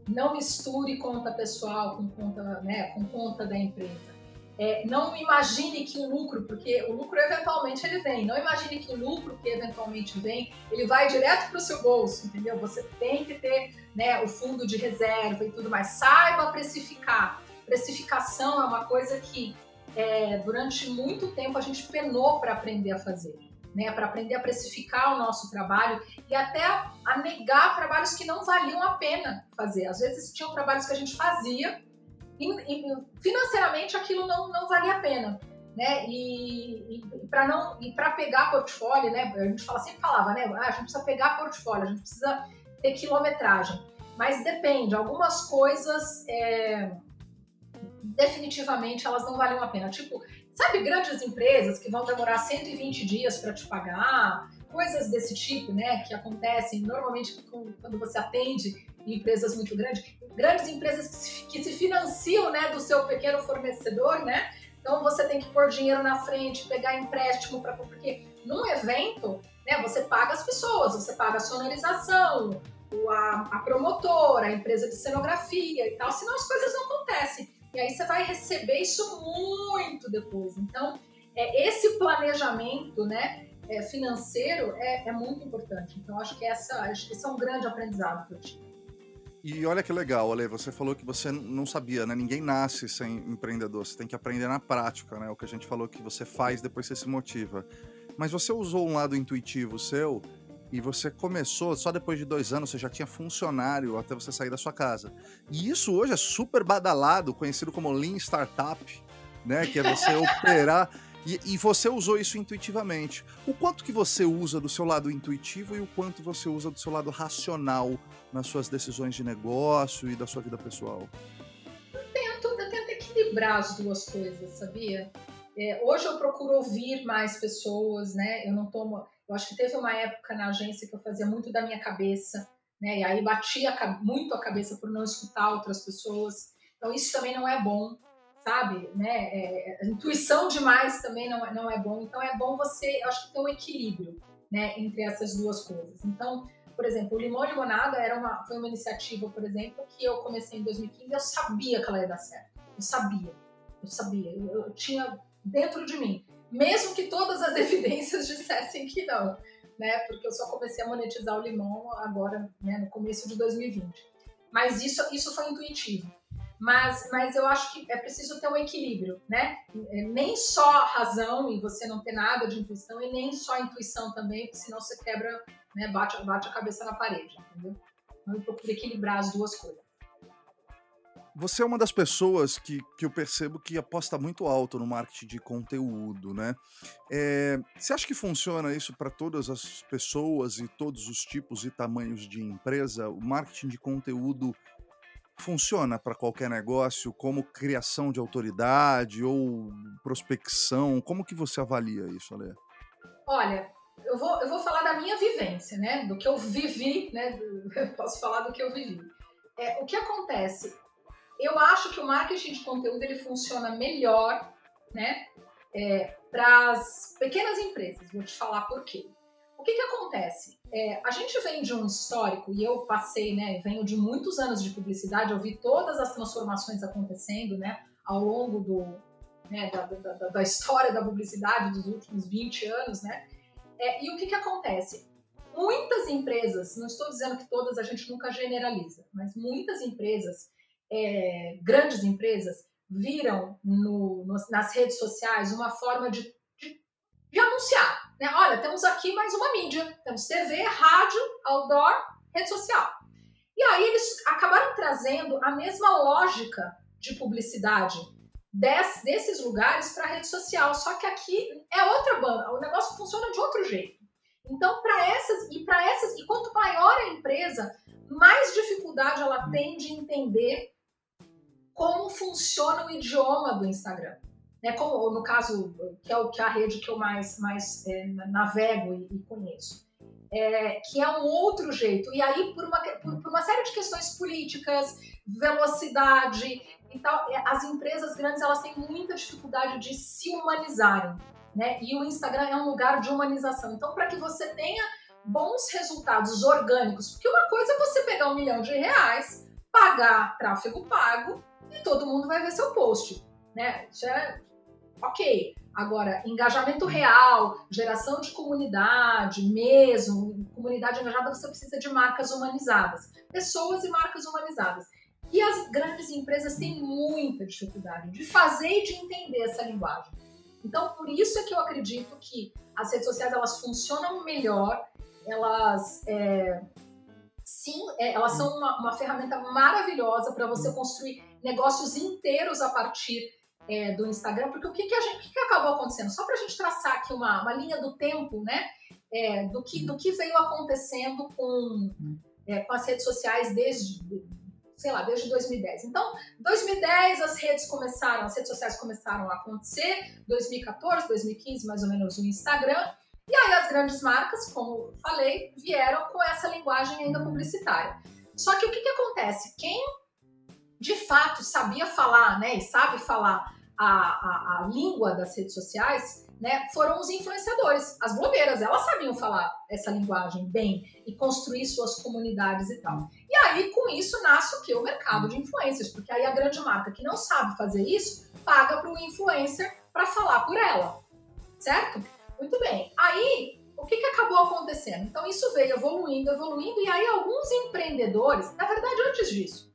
Não misture conta pessoal com conta, né, com conta da empresa. É, não imagine que o lucro, porque o lucro eventualmente ele vem. Não imagine que o lucro que eventualmente vem, ele vai direto para o seu bolso, entendeu? Você tem que ter né, o fundo de reserva e tudo mais. Saiba precificar. Precificação é uma coisa que é, durante muito tempo a gente penou para aprender a fazer, né? Para aprender a precificar o nosso trabalho e até a, negar trabalhos que não valiam a pena fazer. Às vezes tinham trabalhos que a gente fazia e, e financeiramente aquilo não, não valia a pena. Né? E, e para não e para pegar portfólio, né? A gente fala, sempre falava, né? Ah, a gente precisa pegar portfólio, a gente precisa ter quilometragem. Mas depende, algumas coisas é, definitivamente elas não valem a pena. Tipo, sabe grandes empresas que vão demorar 120 dias para te pagar, coisas desse tipo, né, que acontecem normalmente quando você atende empresas muito grandes, grandes empresas que se, que se financiam, né, do seu pequeno fornecedor, né? Então você tem que pôr dinheiro na frente, pegar empréstimo para porque num evento, né, você paga as pessoas, você paga a sonorização, a, a promotora, a empresa de cenografia e tal, senão as coisas não acontecem. E aí você vai receber isso muito depois. Então, é, esse planejamento né, é, financeiro é, é, muito importante. Então, acho que essa, esse é um grande aprendizado que eu tive. E olha que legal, Ale, você falou que você não sabia, né? Ninguém nasce sem empreendedor, você tem que aprender na prática, né? O que a gente falou que você faz, depois você se motiva. Mas você usou um lado intuitivo seu e você começou só depois de dois anos, você já tinha funcionário até você sair da sua casa. E isso hoje é super badalado, conhecido como Lean Startup, né? Que é você operar. E, e, você usou isso intuitivamente. O quanto que você usa do seu lado intuitivo e o quanto você usa do seu lado racional nas suas decisões de negócio e da sua vida pessoal? Eu tento, eu tento equilibrar as duas coisas, sabia? É, hoje eu procuro ouvir mais pessoas, né? Eu não tomo eu acho que teve uma época na agência que eu fazia muito da minha cabeça, né? E aí batia muito a cabeça por não escutar outras pessoas. Então isso também não é bom, sabe? Né? É, intuição demais também não, é, não é bom. Então é bom você, eu acho que ter um equilíbrio, né? Entre essas duas coisas. Então, por exemplo, o Limão Limonada era uma, foi uma iniciativa, por exemplo, que eu comecei em 2015. Eu sabia que ela ia dar certo. Eu sabia. Eu sabia. eu, eu tinha dentro de mim mesmo que todas as evidências dissessem que não, né? Porque eu só comecei a monetizar o limão agora, né, no começo de 2020. Mas isso, isso foi intuitivo. Mas, mas eu acho que é preciso ter um equilíbrio, né? É, nem só razão e você não ter nada de intuição, e nem só intuição também, porque senão você quebra, né, bate, bate a cabeça na parede, entendeu? Então eu procuro equilibrar as duas coisas. Você é uma das pessoas que, que eu percebo que aposta muito alto no marketing de conteúdo, né? É, você acha que funciona isso para todas as pessoas e todos os tipos e tamanhos de empresa? O marketing de conteúdo funciona para qualquer negócio, como criação de autoridade ou prospecção? Como que você avalia isso, Ale? Olha, eu vou, eu vou falar da minha vivência, né? Do que eu vivi, né? Eu posso falar do que eu vivi. É, o que acontece? Eu acho que o marketing de conteúdo ele funciona melhor, né, é, para as pequenas empresas. Vou te falar por quê. O que, que acontece? É, a gente vem de um histórico, e eu passei, né, venho de muitos anos de publicidade, eu vi todas as transformações acontecendo, né, ao longo do, né, da, da, da, história da publicidade dos últimos 20 anos, né, é, e o que, que acontece? Muitas empresas, não estou dizendo que todas a gente nunca generaliza, mas muitas empresas é, grandes empresas viram no, no, nas redes sociais uma forma de, de, de, anunciar. Né? Olha, temos aqui mais uma mídia, temos TV, rádio, outdoor, rede social. E aí eles acabaram trazendo a mesma lógica de publicidade des, desses lugares para a rede social, só que aqui é outra banda, o negócio funciona de outro jeito. Então, para essas e para essas, e quanto maior a empresa, mais dificuldade ela tem de entender como funciona o idioma do Instagram. Né, como no caso, que é, o, que é a rede que eu mais, mais é, navego e, e conheço. É, que é um outro jeito. E aí, por uma, por, por, uma série de questões políticas, velocidade e tal, é, as empresas grandes elas têm muita dificuldade de se humanizarem. Né? E o Instagram é um lugar de humanização. Então, para que você tenha bons resultados orgânicos, porque uma coisa é você pegar um milhão de reais, pagar tráfego pago e todo mundo vai ver seu post, né? Isso é ok. Agora, engajamento real, geração de comunidade mesmo, comunidade engajada, você precisa de marcas humanizadas. Pessoas e marcas humanizadas. E as grandes empresas têm muita dificuldade de fazer e de entender essa linguagem. Então, por isso é que eu acredito que as redes sociais elas funcionam melhor, elas é, sim, é, elas são uma, uma ferramenta maravilhosa para você construir negócios inteiros a partir é, do Instagram, porque o que, que a gente, o que, que acabou acontecendo? Só para a gente traçar aqui uma, uma linha do tempo, né? É, do, que, do que veio acontecendo com, é, com as redes sociais desde, sei lá, desde 2010. Então, 2010 as redes começaram, as redes sociais começaram a acontecer, 2014, 2015 mais ou menos o Instagram. E aí as grandes marcas, como falei, vieram com essa linguagem ainda publicitária. Só que o que, que acontece? Quem de fato sabia falar, né, e sabe falar a, a, a língua das redes sociais, né, foram os influenciadores, as blogueiras, elas sabiam falar essa linguagem bem e construir suas comunidades e tal. E aí, com isso, nasce o que? O mercado de influencers, porque aí a grande marca que não sabe fazer isso, paga para o influencer para falar por ela, certo? Muito bem. Aí, o que, que acabou acontecendo? Então, isso veio evoluindo, evoluindo, e aí alguns empreendedores, na verdade, antes disso,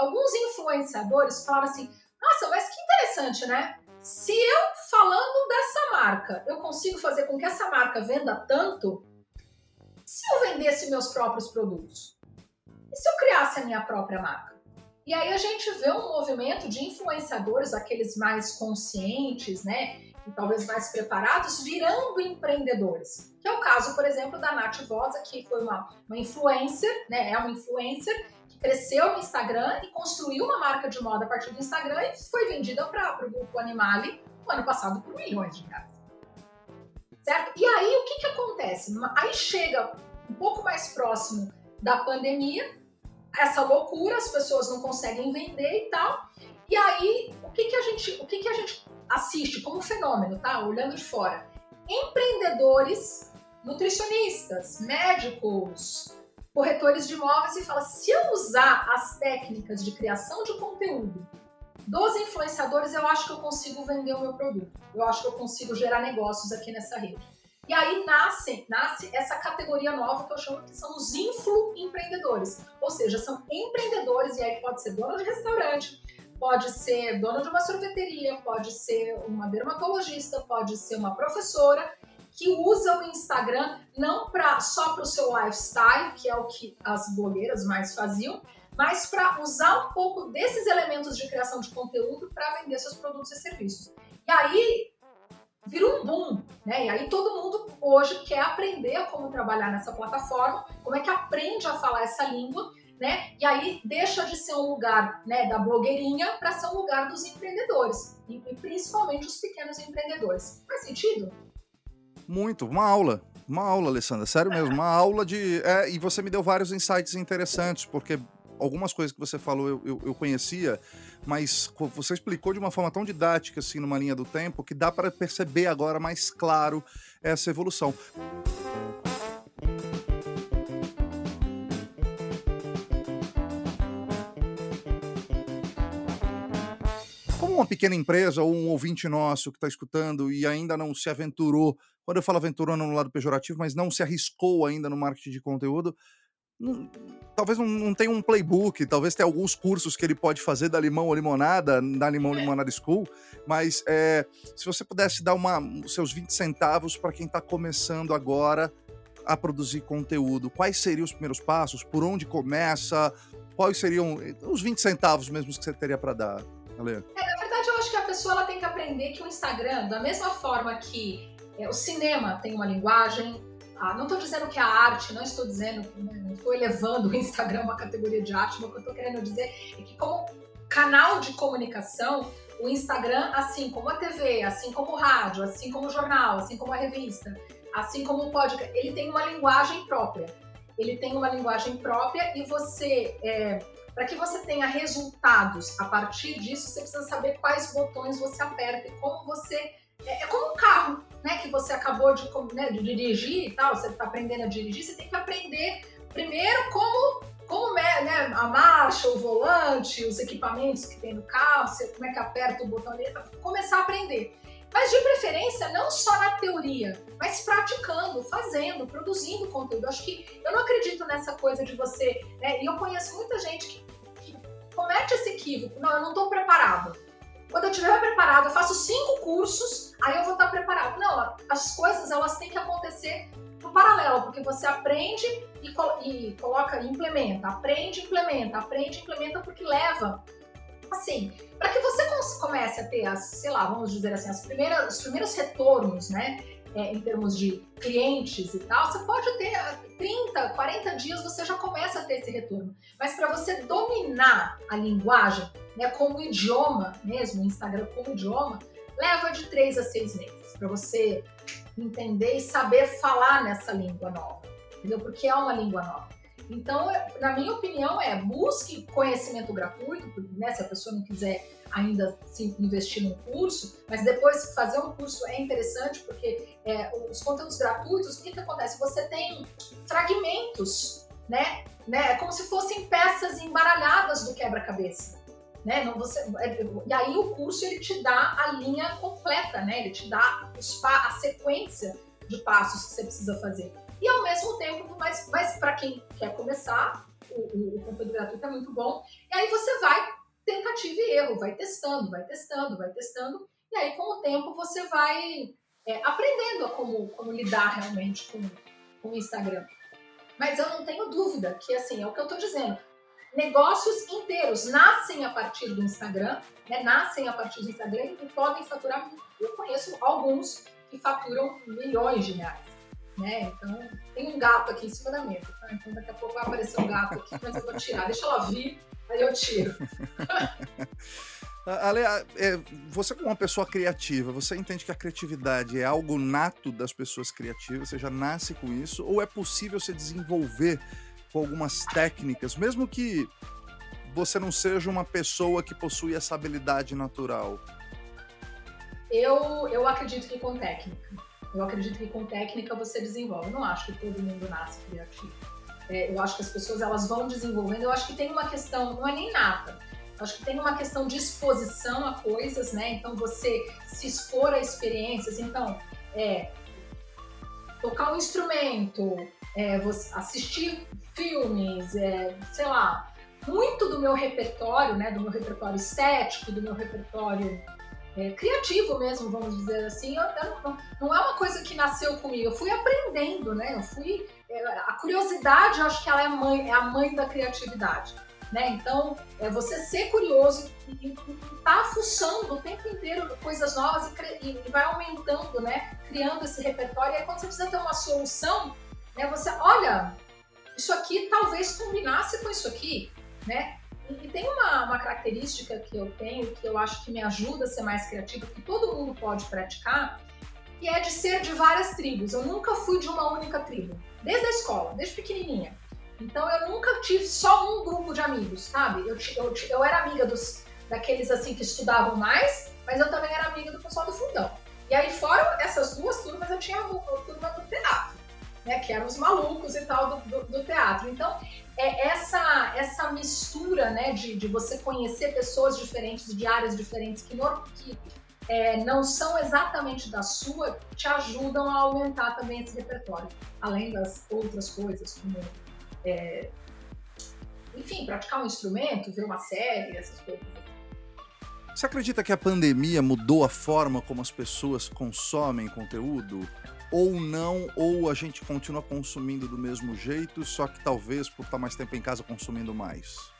alguns influenciadores falaram assim, nossa, mas que interessante, né? Se eu, falando dessa marca, eu consigo fazer com que essa marca venda tanto, se eu vendesse meus próprios produtos? E se eu criasse a minha própria marca? E aí a gente vê um movimento de influenciadores, aqueles mais conscientes, né? E talvez mais preparados, virando empreendedores. Que é o caso, por exemplo, da Nath Vosa, que foi uma, uma influencer, né? É uma influencer cresceu no Instagram e construiu uma marca de moda a partir do Instagram e foi vendida para o grupo Animale no ano passado por milhões de reais. Certo? E aí o que, que acontece? Aí chega um pouco mais próximo da pandemia, essa loucura, as pessoas não conseguem vender e tal. E aí, o que, que a gente, o que, que a gente assiste como fenômeno, tá? Olhando de fora. Empreendedores, nutricionistas, médicos, corretores de imóveis e fala: se eu usar as técnicas de criação de conteúdo dos influenciadores, eu acho que eu consigo vender o meu produto. Eu acho que eu consigo gerar negócios aqui nessa rede. E aí nasce, nasce essa categoria nova que eu chamo que são os influempreendedores. Ou seja, são empreendedores, e aí pode ser dono de restaurante, pode ser dono de uma sorveteria, pode ser uma dermatologista, pode ser uma professora, que usa o Instagram não pra, só para o seu lifestyle, que é o que as blogueiras mais faziam, mas para usar um pouco desses elementos de criação de conteúdo para vender seus produtos e serviços. E aí virou um boom, né? E aí todo mundo hoje quer aprender como trabalhar nessa plataforma, como é que aprende a falar essa língua, né? E aí deixa de ser um lugar, né, da blogueirinha para ser um lugar dos empreendedores, e, e principalmente os pequenos empreendedores. Faz sentido? Muito, uma aula. Uma aula, Alessandra, sério mesmo, uma aula de. É, e você me deu vários insights interessantes, porque algumas coisas que você falou eu, eu, eu, conhecia, mas você explicou de uma forma tão didática, assim, numa linha do tempo, que dá para perceber agora mais claro essa evolução. Uma pequena empresa ou um ouvinte nosso que está escutando e ainda não se aventurou quando eu falo aventurou no lado pejorativo, mas não se arriscou ainda no marketing de conteúdo, não, talvez não, não, tenha um playbook, talvez tenha alguns cursos que ele pode fazer da limão ou limonada, da limão é. limonada school, mas é, se você pudesse dar uma, seus 20 centavos para quem está começando agora a produzir conteúdo, quais seriam os primeiros passos? Por onde começa? Quais seriam os 20 centavos mesmo que você teria para dar, Ale? É, na verdade, eu acho que a pessoa ela tem que aprender que o Instagram, da mesma forma que é, o cinema tem uma linguagem. Não estou dizendo que a arte, não estou dizendo, né, não estou elevando o Instagram a uma categoria de arte, mas o que eu estou querendo dizer é que como canal de comunicação, o Instagram, assim como a TV, assim como o rádio, assim como o jornal, assim como a revista, assim como o podcast, ele tem uma linguagem própria. Ele tem uma linguagem própria e você, é, para que você tenha resultados a partir disso, você precisa saber quais botões você aperta e como você é, é como um carro, né? Que você acabou de, né, de dirigir e tal, você está aprendendo a dirigir, você tem que aprender primeiro como, como é, né, a marcha, o volante, os equipamentos que tem no carro, você, como é que aperta o botão ali, começar a aprender. Mas de preferência, não só na teoria, mas praticando, fazendo, produzindo conteúdo. Acho que eu não acredito nessa coisa de você. Né, e eu conheço muita gente que, que comete esse equívoco. Não, eu não estou preparado. Quando eu estiver preparado, eu faço cinco cursos, aí eu vou estar preparado. Não, as coisas elas têm que acontecer no paralelo, porque você aprende e, e coloca, e implementa, aprende, implementa, aprende, implementa, porque leva. Assim, para que você comece a ter as, sei lá, vamos dizer assim, as primeiras, os primeiros retornos, né? é, em termos de clientes e tal, você pode ter 30, 40 dias, você já começa a ter esse retorno. Mas para você dominar a linguagem, né, como idioma mesmo, o Instagram como idioma, leva de 3 a 6 meses para você entender e saber falar nessa língua nova, entendeu? Porque é uma língua nova. Então, na minha opinião, é busque conhecimento gratuito, né, se a pessoa não quiser ainda se investir num curso, mas depois fazer um curso é interessante porque é, os conteúdos gratuitos, o que, que acontece? Você tem fragmentos, né? né? É como se fossem peças embaralhadas do quebra-cabeça. Né? Não, você, é, e aí o curso ele te dá a linha completa, né? Ele te dá os, a sequência de passos que você precisa fazer e ao mesmo tempo, mas, mas para quem quer começar, o, o, conteúdo gratuito é muito bom. E aí você vai tentativa e erro, vai testando, vai testando, vai testando. E aí, com o tempo, você vai é, aprendendo a como, como lidar realmente com, com o Instagram. Mas eu não tenho dúvida que, assim, é o que eu estou dizendo. Negócios inteiros nascem a partir do Instagram, né? nascem a partir do Instagram e podem faturar. Eu conheço alguns que faturam milhões de reais né? Então, tem um gato aqui em cima da mesa, tá? Então, daqui a pouco vai aparecer um gato aqui, mas eu vou tirar. Deixa ela vir, aí eu tiro. Ale, é, você como uma pessoa criativa, você entende que a criatividade é algo nato das pessoas criativas, você já nasce com isso, ou é possível se desenvolver com algumas técnicas, mesmo que você não seja uma pessoa que possui essa habilidade natural? Eu, eu acredito que com técnica. Eu acredito que com técnica você desenvolve. Eu não acho que todo mundo nasce criativo. É, eu acho que as pessoas elas vão desenvolvendo. Eu acho que tem uma questão, não é nem nada. Eu acho que tem uma questão de exposição a coisas, né? Então você se expor a experiências. Então, é, tocar um instrumento, é, assistir filmes, é, sei lá, muito do meu repertório, né, do meu repertório estético, do meu repertório é, criativo mesmo, vamos dizer assim. Eu, eu, não, não, é uma coisa que nasceu comigo, eu fui aprendendo, né? Eu fui. É, a curiosidade, eu acho que ela é, mãe, é a mãe da criatividade. Né? Então, é você ser curioso e tá fuçando o tempo inteiro coisas novas e, e, vai aumentando, né? Criando esse repertório. E aí, quando você precisa ter uma solução, né? Você, olha, isso aqui talvez combinasse com isso aqui, né? E tem uma, uma, característica que eu tenho, que eu acho que me ajuda a ser mais criativa, que todo mundo pode praticar, que é de ser de várias tribos. Eu nunca fui de uma única tribo, desde a escola, desde pequenininha. Então eu nunca tive só um grupo de amigos, sabe? Eu, eu, eu era amiga dos, daqueles assim que estudavam mais, mas eu também era amiga do pessoal do fundão. E aí, fora essas duas turmas, eu tinha a, turma do teatro, né? Que eram os malucos e tal do, do, do teatro. Então, é essa, essa mistura né, de, de você conhecer pessoas diferentes, de áreas diferentes, que, no, que é, não são exatamente da sua, te ajudam a aumentar também esse repertório, além das outras coisas, como, é, enfim, praticar um instrumento, ver uma série, essas coisas. Você acredita que a pandemia mudou a forma como as pessoas consomem conteúdo? Ou não, ou a gente continua consumindo do mesmo jeito, só que talvez por estar mais tempo em casa consumindo mais?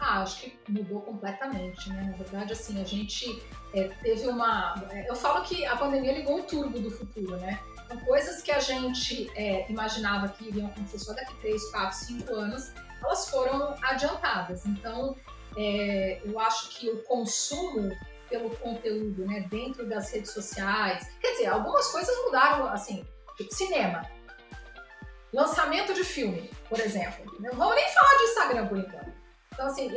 Ah, acho que mudou completamente, né? Na verdade, assim, a gente é, teve uma. É, eu falo que a pandemia ligou o turbo do futuro, né? Então, coisas que a gente é, imaginava que iriam acontecer só daqui 3, 4, 5 anos, elas foram adiantadas. Então, é, eu acho que o consumo pelo conteúdo, né, dentro das redes sociais. Quer dizer, algumas coisas mudaram, assim, tipo cinema. Lançamento de filme, por exemplo. Não vamos nem falar de Instagram por enquanto. Então, assim,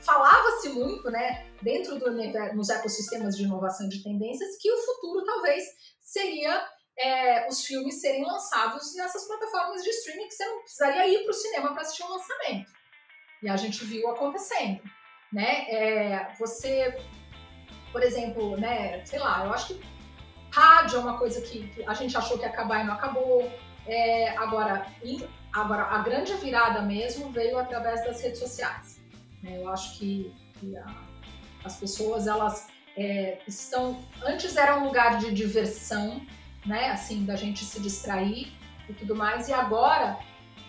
falava-se muito, né, dentro do nos ecossistemas de inovação de tendências, que o futuro talvez seria é, os filmes serem lançados nessas plataformas de streaming que você não precisaria ir para o cinema para assistir um lançamento. E a gente viu acontecendo, né? É, você por exemplo, né, sei lá, eu acho que rádio é uma coisa que, a gente achou que ia acabar e não acabou. É, agora, agora, a grande virada mesmo veio através das redes sociais. Né? Eu acho que, que a, as pessoas, elas é, estão... Antes era um lugar de diversão, né? Assim, da gente se distrair e tudo mais. E agora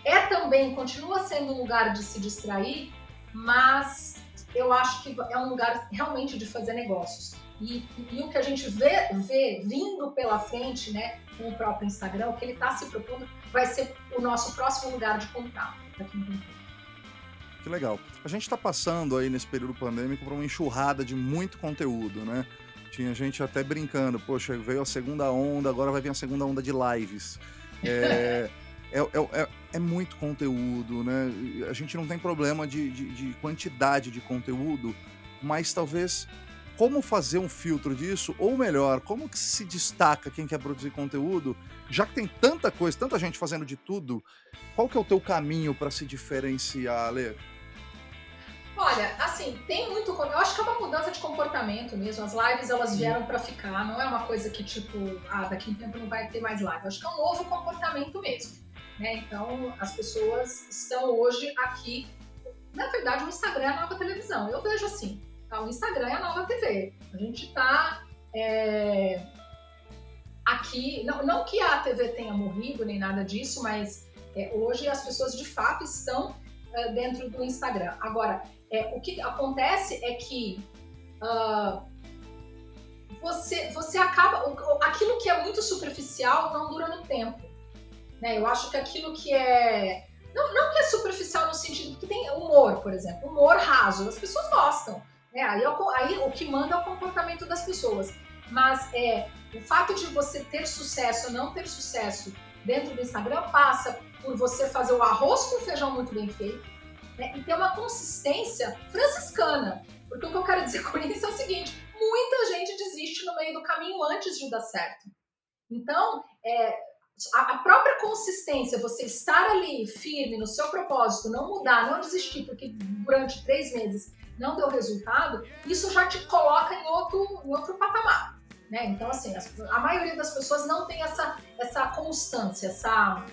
é também, continua sendo um lugar de se distrair, mas eu acho que é um lugar realmente de fazer negócios. E, e, o que a gente vê, vê vindo pela frente, né, com o próprio Instagram, o que ele está se propondo, vai ser o nosso próximo lugar de contato daqui no tempo. Que legal. A gente está passando aí nesse período pandêmico por uma enxurrada de muito conteúdo, né? Tinha gente até brincando, poxa, veio a segunda onda, agora vai vir a segunda onda de lives. É, é, é, é, é, muito conteúdo, né? A gente não tem problema de, de, de quantidade de conteúdo, mas talvez como fazer um filtro disso, ou melhor, como que se destaca quem quer produzir conteúdo, já que tem tanta coisa, tanta gente fazendo de tudo, qual que é o teu caminho para se diferenciar, Lê? Olha, assim, tem muito. Eu acho que é uma mudança de comportamento mesmo. As lives elas vieram para ficar. Não é uma coisa que tipo, ah, daqui a um tempo não vai ter mais live. Eu acho que é um novo comportamento mesmo. Né? Então, as pessoas estão hoje aqui. Na verdade, o Instagram é a nova televisão. Eu vejo assim. Tá? O Instagram é a nova TV. A gente está é, aqui. Não, não que a TV tenha morrido nem nada disso, mas é, hoje as pessoas de fato estão é, dentro do Instagram. Agora, é, o que acontece é que uh, você, você acaba. Aquilo que é muito superficial não dura no tempo. Né? Eu acho que aquilo que é. Não, não que é superficial no sentido que tem humor, por exemplo, humor raso, as pessoas gostam. Né? Aí, é aí o que manda é o comportamento das pessoas. Mas é, o fato de você ter sucesso ou não ter sucesso dentro do Instagram passa por você fazer o arroz com feijão muito bem feito, né? e ter uma consistência franciscana. Porque o que eu quero dizer com isso é o seguinte: muita gente desiste no meio do caminho antes de dar certo. Então, é, a própria consistência, você estar ali firme no seu propósito, não mudar, não desistir, porque durante três meses não deu resultado, isso já te coloca em outro, em outro patamar. Né? Então, assim, a maioria das pessoas não tem essa, essa constância, essa,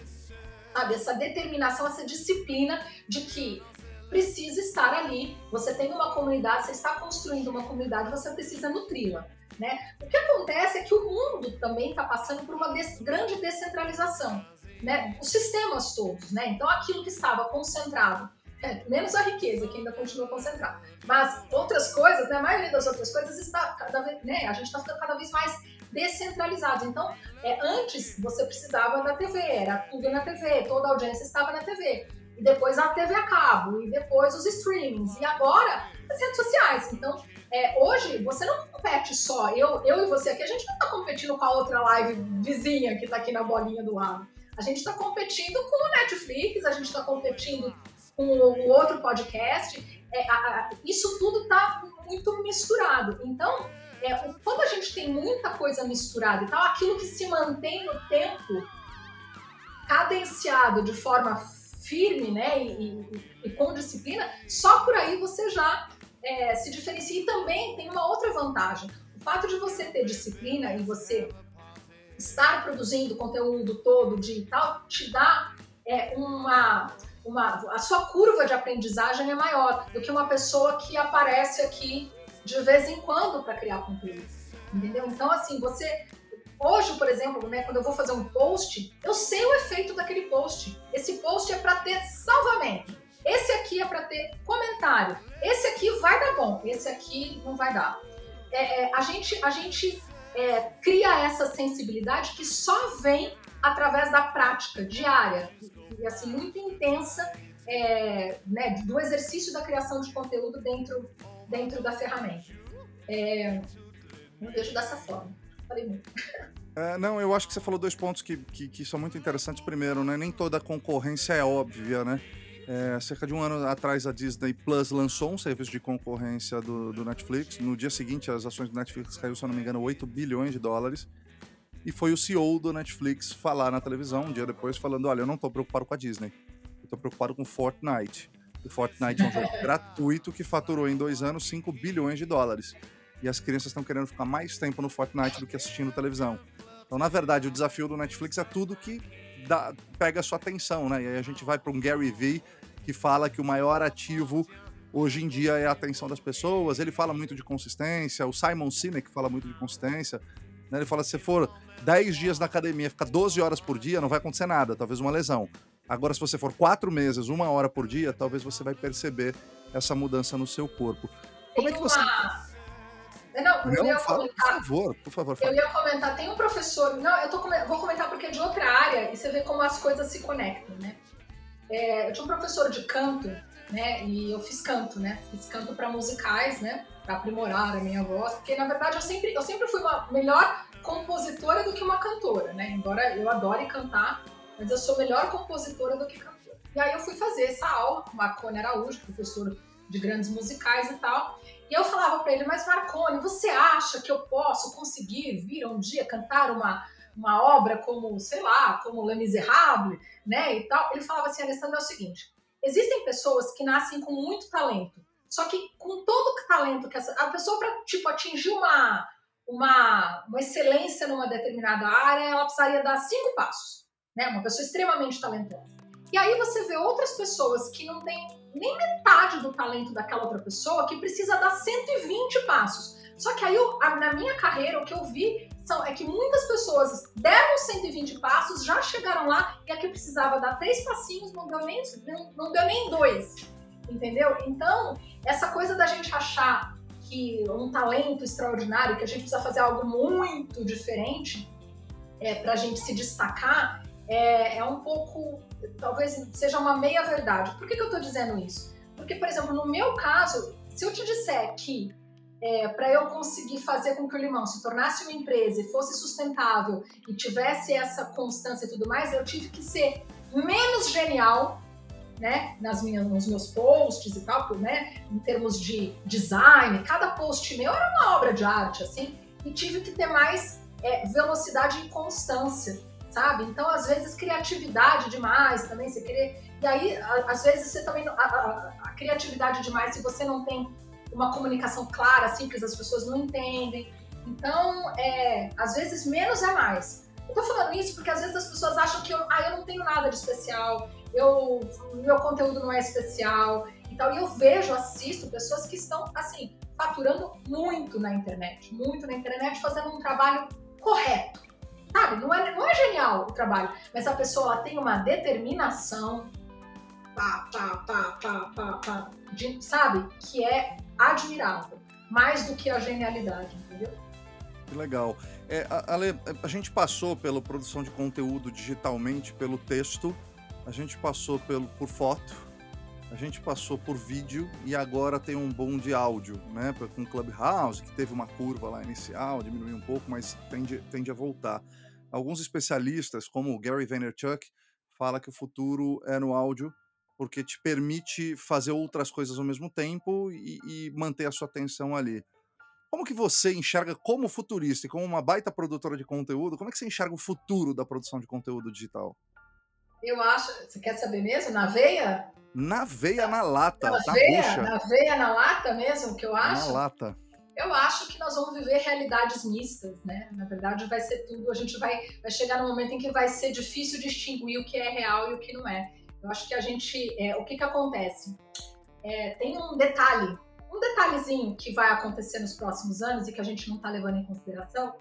sabe, essa determinação, essa disciplina de que precisa estar ali. Você tem uma comunidade, você está construindo uma comunidade, você precisa nutri-la. Né? O que acontece é que o mundo também está passando por uma des grande descentralização. Né? Os sistemas todos, né? Então aquilo que estava concentrado, é, menos a riqueza, que ainda continua concentrada, mas outras coisas, né? a maioria das outras coisas está cada vez, né? A gente está ficando cada vez mais descentralizado. Então, é, antes você precisava da TV, era tudo na TV, toda a audiência estava na TV e depois a TV a cabo, e depois os streamings, e agora as redes sociais. Então, é, hoje você não compete só, eu, eu e você aqui, a gente não está competindo com a outra live vizinha que está aqui na bolinha do lado. A gente está competindo com o Netflix, a gente está competindo com o outro podcast. É, a, a, isso tudo está muito misturado. Então, é, quando a gente tem muita coisa misturada e tal, aquilo que se mantém no tempo cadenciado de forma firme né, e, e, e com disciplina, só por aí você já é, se diferencia. E também tem uma outra vantagem. O fato de você ter disciplina e você estar produzindo conteúdo todo dia e tal, te dá é, uma, uma. A sua curva de aprendizagem é maior do que uma pessoa que aparece aqui de vez em quando para criar conteúdo. Entendeu? Então, assim, você Hoje, por exemplo, né, quando eu vou fazer um post, eu sei o efeito daquele post. Esse post é para ter salvamento. Esse aqui é para ter comentário. Esse aqui vai dar bom. Esse aqui não vai dar. É, é, a gente, a gente é, cria essa sensibilidade que só vem através da prática diária e assim muito intensa é, né, do exercício da criação de conteúdo dentro, dentro da ferramenta. É, eu vejo dessa forma. Falei muito. É, não, eu acho que você falou dois pontos que, que, que, são muito interessantes. Primeiro, né, nem toda concorrência é óbvia, né? É, cerca de um ano atrás, a Disney Plus lançou um serviço de concorrência do, do, Netflix. No dia seguinte, as ações do Netflix caiu, se eu não me engano, 8 bilhões de dólares. E foi o CEO do Netflix falar na televisão um dia depois, falando: Olha, eu não estou preocupado com a Disney, estou preocupado com Fortnite. O Fortnite é um jogo gratuito que faturou em dois anos 5 bilhões de dólares e as crianças estão querendo ficar mais tempo no Fortnite do que assistindo televisão. Então, na verdade, o desafio do Netflix é tudo que dá, pega a sua atenção, né? E aí a gente vai para um Gary Vee que fala que o maior ativo hoje em dia é a atenção das pessoas. Ele fala muito de consistência. O Simon Sinek fala muito de consistência. Né? Ele fala: se for 10 dias na academia, ficar 12 horas por dia, não vai acontecer nada, talvez uma lesão. Agora, se você for quatro meses, uma hora por dia, talvez você vai perceber essa mudança no seu corpo. Como é que você. Uma... Não, não, eu fala, comentar. por favor, por favor. Fala. Eu ia comentar, tem um professor. Não, eu tô, vou comentar porque é de outra área e você vê como as coisas se conectam, né? É, eu tinha um professor de canto, né? E eu fiz canto, né? Fiz canto para musicais, né? Para aprimorar a minha voz, porque na verdade eu sempre, eu sempre fui uma melhor compositora do que uma cantora, né? Embora eu adore cantar, mas eu sou melhor compositora do que cantora. E aí eu fui fazer essa aula com Marconi Araújo, professor de grandes musicais e tal. E eu falava para ele, mas Marconi, você acha que eu posso conseguir vir um dia cantar uma, uma obra como, sei lá, como Le Miserable, né, e tal? Ele falava assim, Alessandro, é o seguinte, existem pessoas que nascem com muito talento, só que com todo o talento que essa, a pessoa para tipo atingir uma, uma uma excelência numa determinada área, ela precisaria dar cinco passos, né? Uma pessoa extremamente talentosa. E aí você vê outras pessoas que não têm nem metade do talento daquela outra pessoa que precisa dar 120 passos. Só que aí, eu, na minha carreira, o que eu vi são, é que muitas pessoas deram 120 passos, já chegaram lá, e a que precisava dar três passinhos não deu nem, não, não deu nem dois. Entendeu? Então, essa coisa da gente achar que um talento extraordinário, que a gente precisa fazer algo muito diferente é, para a gente se destacar, é, é um pouco, talvez seja uma meia verdade. Por que, que eu estou dizendo isso? Porque, por exemplo, no meu caso, se eu te disser que é, para eu conseguir fazer com que o limão se tornasse uma empresa e fosse sustentável e tivesse essa constância e tudo mais, eu tive que ser menos genial, né, nas minhas, nos meus posts e tal, né, em termos de design. Cada post meu era uma obra de arte, assim, e tive que ter mais é, velocidade e constância sabe? Então, às vezes, criatividade demais também, você querer. E aí, às vezes, você também. A, a, a, criatividade demais, se você não tem uma comunicação clara, simples, as pessoas não entendem. Então, é, às vezes, menos é mais. Eu tô falando isso porque às vezes as pessoas acham que eu, ah, eu não tenho nada de especial, eu, meu conteúdo não é especial então, e eu vejo, assisto pessoas que estão, assim, faturando muito na internet, muito na internet, fazendo um trabalho correto Sabe? Não é, não é genial o trabalho, mas a pessoa ela tem uma determinação, pá, pá, pá, pá, pá, pá, de, sabe? Que é admirável. Mais do que a genialidade, entendeu? Que legal. É, Ale, a gente passou pela produção de conteúdo digitalmente, pelo texto, a gente passou pelo, por foto, a gente passou por vídeo e agora tem um bom de áudio, né? Com Clubhouse, que teve uma curva lá inicial, diminuiu um pouco, mas tende, tende a voltar. Alguns especialistas, como o Gary Vaynerchuk, fala que o futuro é no áudio, porque te permite fazer outras coisas ao mesmo tempo e, e manter a sua atenção ali. Como que você enxerga como futurista e como uma baita produtora de conteúdo, como é que você enxerga o futuro da produção de conteúdo digital? Eu acho, você quer saber mesmo? Na veia? Na veia, na lata, na, na veia, bucha. Na veia, na lata mesmo, que eu acho? Na lata. Eu acho que nós vamos viver realidades mistas, né? Na verdade, vai ser tudo. A gente vai, vai chegar no momento em que vai ser difícil distinguir o que é real e o que não é. Eu acho que a gente. É, o que, que acontece? É, tem um detalhe, um detalhezinho que vai acontecer nos próximos anos e que a gente não está levando em consideração,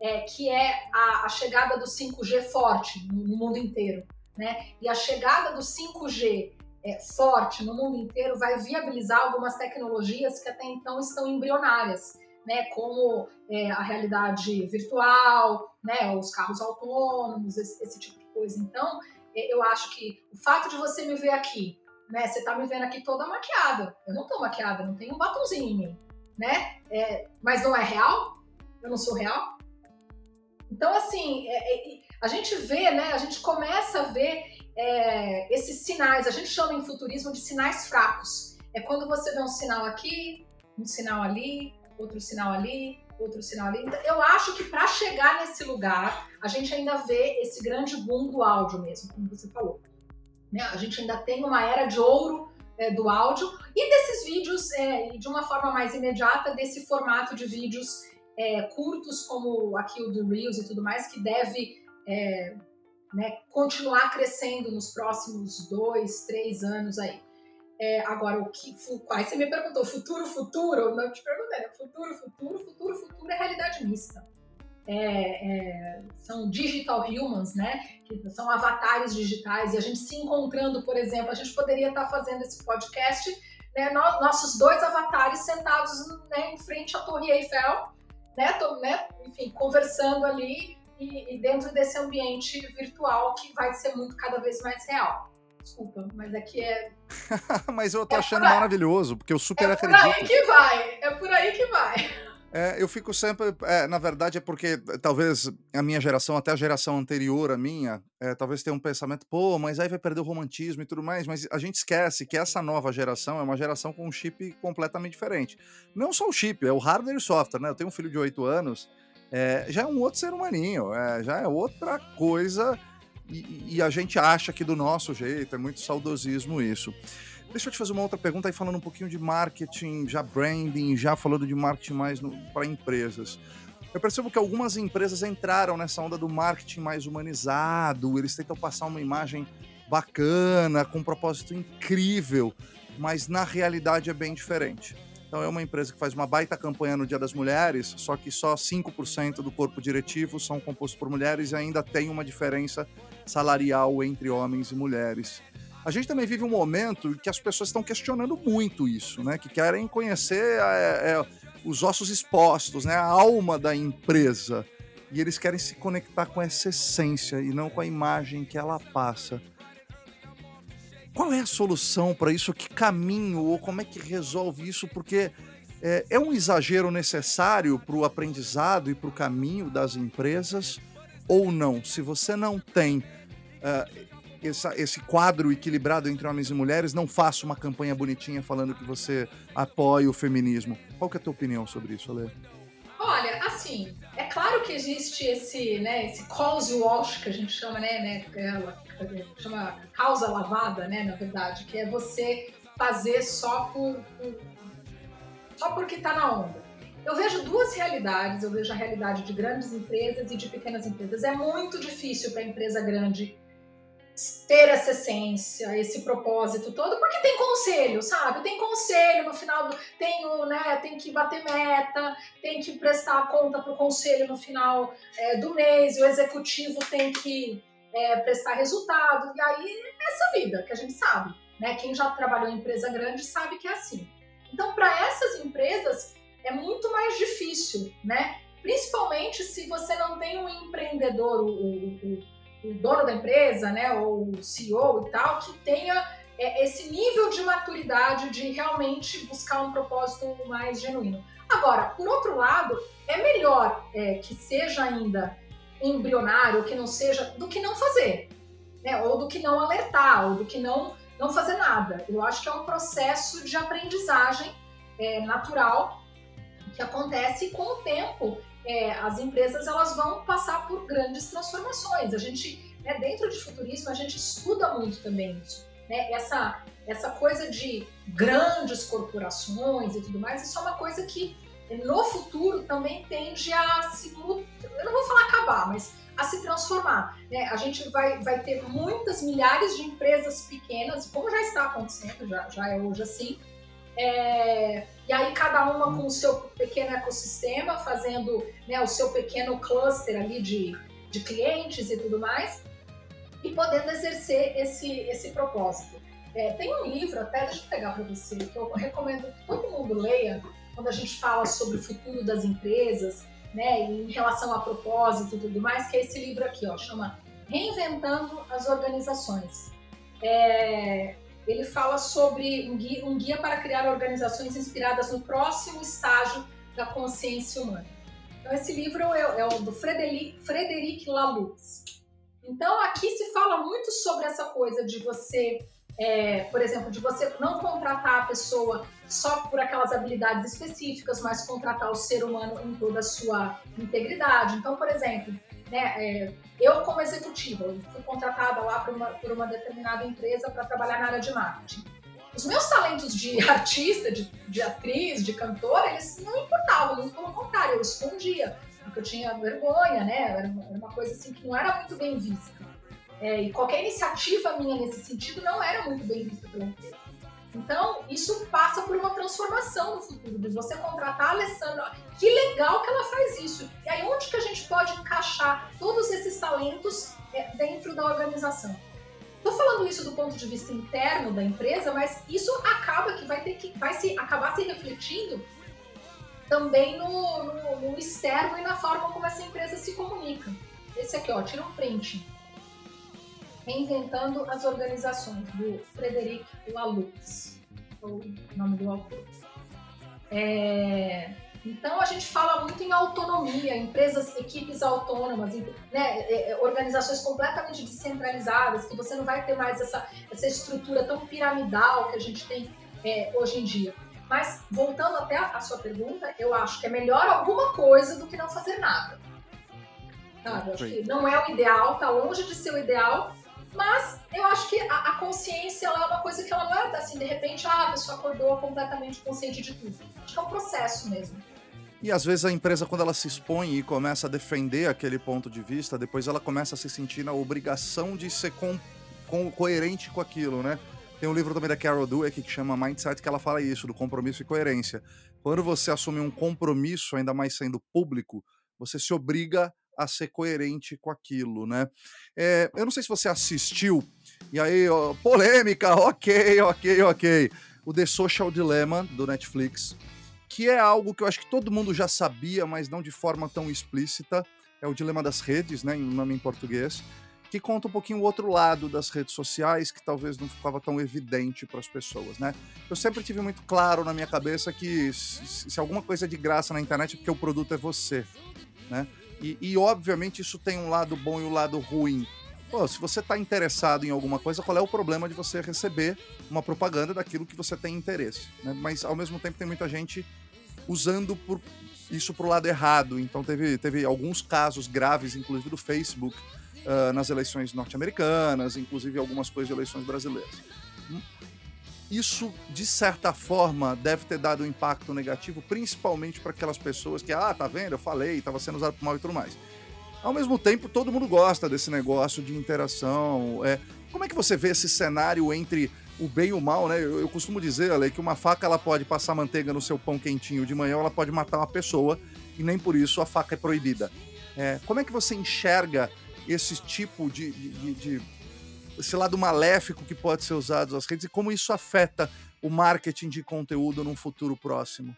é, que é a, a chegada do 5G forte no, no mundo inteiro. Né? E a chegada do 5G é, forte no mundo inteiro vai viabilizar algumas tecnologias que até então estão embrionárias, né, como é, a realidade virtual, né, os carros autônomos, esse, esse, tipo de coisa. Então, é, eu acho que o fato de você me ver aqui, né, você está me vendo aqui toda maquiada. Eu não estou maquiada, não tenho um batomzinho em mim, né? É, mas não é real? Eu não sou real? Então, assim, é, é, a gente vê, né? A gente começa a ver é, esses sinais, a gente chama em futurismo de sinais fracos. É quando você vê um sinal aqui, um sinal ali, outro sinal ali, outro sinal ali. Então, eu acho que para chegar nesse lugar, a gente ainda vê esse grande boom do áudio mesmo, como você falou. Né? A gente ainda tem uma era de ouro é, do áudio e desses vídeos, é, de uma forma mais imediata, desse formato de vídeos é, curtos, como aqui o do Reels e tudo mais, que deve é, né, continuar crescendo nos próximos dois, três anos aí. É, agora, o que. Aí você me perguntou, futuro, futuro? Não te perguntei, né? futuro, futuro, futuro, futuro é realidade mista. É, é, são digital humans, né? Que são avatares digitais, e a gente se encontrando, por exemplo, a gente poderia estar fazendo esse podcast né, nossos dois avatares sentados né, em frente à Torre Eiffel, né, tô, né, enfim, conversando ali e, e, dentro desse ambiente virtual que vai ser muito cada vez mais real. Desculpa, mas aqui é. mas eu tô é achando maravilhoso, porque eu super é acredito. É por aí que vai, é por aí que vai. É, eu fico sempre. É, na verdade, é porque talvez a minha geração, até a geração anterior à minha, é, talvez tenha um pensamento, pô, mas aí vai perder o romantismo e tudo mais. Mas a gente esquece que essa nova geração é uma geração com um chip completamente diferente. Não só o chip, é o hardware e o software, né? Eu tenho um filho de 8 anos, é, já é um outro ser humaninho, é, já é outra coisa. E, e a gente acha que do nosso jeito, é muito saudosismo isso. Deixa eu te fazer uma outra pergunta aí falando um pouquinho de marketing, já branding, já falando de marketing mais para empresas. Eu percebo que algumas empresas entraram nessa onda do marketing mais humanizado, eles tentam passar uma imagem bacana, com um propósito incrível, mas na realidade é bem diferente. Então é uma empresa que faz uma baita campanha no Dia das Mulheres, só que só 5% do corpo diretivo são compostos por mulheres e ainda tem uma diferença salarial entre homens e mulheres. A gente também vive um momento que as pessoas estão questionando muito isso, né? Que querem conhecer é, é, os ossos expostos, né? A alma da empresa. E eles querem se conectar com essa essência e não com a imagem que ela passa. Qual é a solução para isso? Que caminho ou como é que resolve isso? Porque é, é um exagero necessário para o aprendizado e para o caminho das empresas ou não? Se você não tem uh, essa, esse quadro equilibrado entre homens e mulheres, não faça uma campanha bonitinha falando que você apoia o feminismo. Qual que é a tua opinião sobre isso, Ale? Olha, assim, é claro que existe esse, né, esse cause wash que a gente chama, né, né, é, chama causa lavada, né, na verdade, que é você fazer só por, por só porque está na onda. Eu vejo duas realidades. Eu vejo a realidade de grandes empresas e de pequenas empresas. É muito difícil para a empresa grande ter essa essência, esse propósito todo, porque tem conselho, sabe? Tem conselho no final do. Tem, o, né, tem que bater meta, tem que prestar conta para o conselho no final é, do mês, o executivo tem que é, prestar resultado. E aí é essa vida que a gente sabe. Né? Quem já trabalhou em empresa grande sabe que é assim. Então, para essas empresas, é muito mais difícil, né? Principalmente se você não tem um empreendedor, o, o, o dono da empresa, né, ou o CEO e tal, que tenha é, esse nível de maturidade de realmente buscar um propósito mais genuíno. Agora, por outro lado, é melhor é, que seja ainda embrionário, que não seja, do que não fazer, né, ou do que não alertar, ou do que não, não fazer nada. Eu acho que é um processo de aprendizagem é, natural que acontece com o tempo é, as empresas elas vão passar por grandes transformações. A gente, né, dentro de futurismo, a gente estuda muito também isso. Né? Essa, essa coisa de grandes corporações e tudo mais, isso é uma coisa que no futuro também tende a se. Eu não vou falar acabar, mas a se transformar. Né? A gente vai, vai ter muitas milhares de empresas pequenas, como já está acontecendo, já, já é hoje assim, é, e aí cada uma com o seu pequeno ecossistema, fazendo né, o seu pequeno cluster ali de, de clientes e tudo mais, e podendo exercer esse, esse propósito. É, tem um livro, até deixa eu pegar para você, que eu recomendo que todo mundo leia, quando a gente fala sobre o futuro das empresas, né, em relação a propósito e tudo mais, que é esse livro aqui, ó, chama Reinventando as Organizações. É, ele fala sobre um guia, um guia para criar organizações inspiradas no próximo estágio da consciência humana. Então, esse livro é, é o do Frederic, Laloux. Então, aqui se fala muito sobre essa coisa de você, é, por exemplo, de você não contratar a pessoa só por aquelas habilidades específicas, mas contratar o ser humano em toda a sua integridade. Então, por exemplo, né, é, eu como executiva, fui contratada lá por uma, por uma determinada empresa para trabalhar na área de marketing. Os meus talentos de artista, de, de atriz, de cantora, eles não importavam, muito pelo contrário, eu escondia, porque eu tinha vergonha, né? Era uma, era uma coisa assim que não era muito bem vista. É, e qualquer iniciativa minha nesse sentido não era muito bem vista pela empresa. Então, isso passa por uma transformação no futuro, de você contratar a Alessandra. Que legal que ela faz isso. E aí, onde que a gente pode encaixar todos esses talentos é, dentro da organização? Estou falando isso do ponto de vista interno da empresa, mas isso acaba que vai ter que vai se acabar se refletindo também no, no, no externo e na forma como essa empresa se comunica. Esse aqui, ó, tira um print. Reinventando as organizações, do Frederic Laloux, o nome do autor. É, então a gente fala muito em autonomia, empresas, equipes autônomas, né, é, é, organizações completamente descentralizadas, que você não vai ter mais essa, essa estrutura tão piramidal que a gente tem é, hoje em dia. Mas voltando até a sua pergunta, eu acho que é melhor alguma coisa do que não fazer nada. Sabe? Acho que não é o ideal, tá longe de ser o ideal, mas eu acho que a, a, consciência é uma coisa que ela não é assim, de repente, ah, a pessoa acordou completamente consciente de tudo. Acho que é um processo mesmo. E às vezes a empresa, quando ela se expõe e começa a defender aquele ponto de vista, depois ela começa a se sentir na obrigação de ser com, com, coerente com aquilo, né? Tem um livro também da Carol Dweck que chama Mindset, que ela fala isso, do compromisso e coerência. Quando você assume um compromisso, ainda mais sendo público, você se obriga a ser coerente com aquilo, né? É, eu não sei se você assistiu, e aí, ó, polêmica, ok, ok, ok. O The Social Dilemma, do Netflix, que é algo que eu acho que todo mundo já sabia, mas não de forma tão explícita. É o Dilema das Redes, né, em nome em português, que conta um pouquinho o outro lado das redes sociais, que talvez não ficava tão evidente para as pessoas, né? Eu sempre tive muito claro na minha cabeça que se, se alguma coisa é de graça na internet é porque o produto é você, né? E, e, obviamente isso tem um lado bom e um lado ruim. Pô, se você está interessado em alguma coisa, qual é o problema de você receber uma propaganda daquilo que você tem interesse? Né? Mas ao mesmo tempo tem muita gente usando por, isso para o lado errado. Então teve, teve alguns casos graves, inclusive do Facebook, uh, nas eleições norte-americanas, inclusive algumas coisas de eleições brasileiras isso, de certa forma, deve ter dado um impacto negativo, principalmente para aquelas pessoas que, ah, tá vendo, eu falei, estava sendo usado por mal e tudo mais. Ao mesmo tempo, todo mundo gosta desse negócio de interação. É, como é que você vê esse cenário entre o bem e o mal, né? Eu, eu costumo dizer, Ale, que uma faca ela pode passar manteiga no seu pão quentinho de manhã, ela pode matar uma pessoa, e nem por isso a faca é proibida. É, como é que você enxerga esse tipo de, de, de esse lado maléfico que pode ser usado nas redes e como isso afeta o marketing de conteúdo num futuro próximo?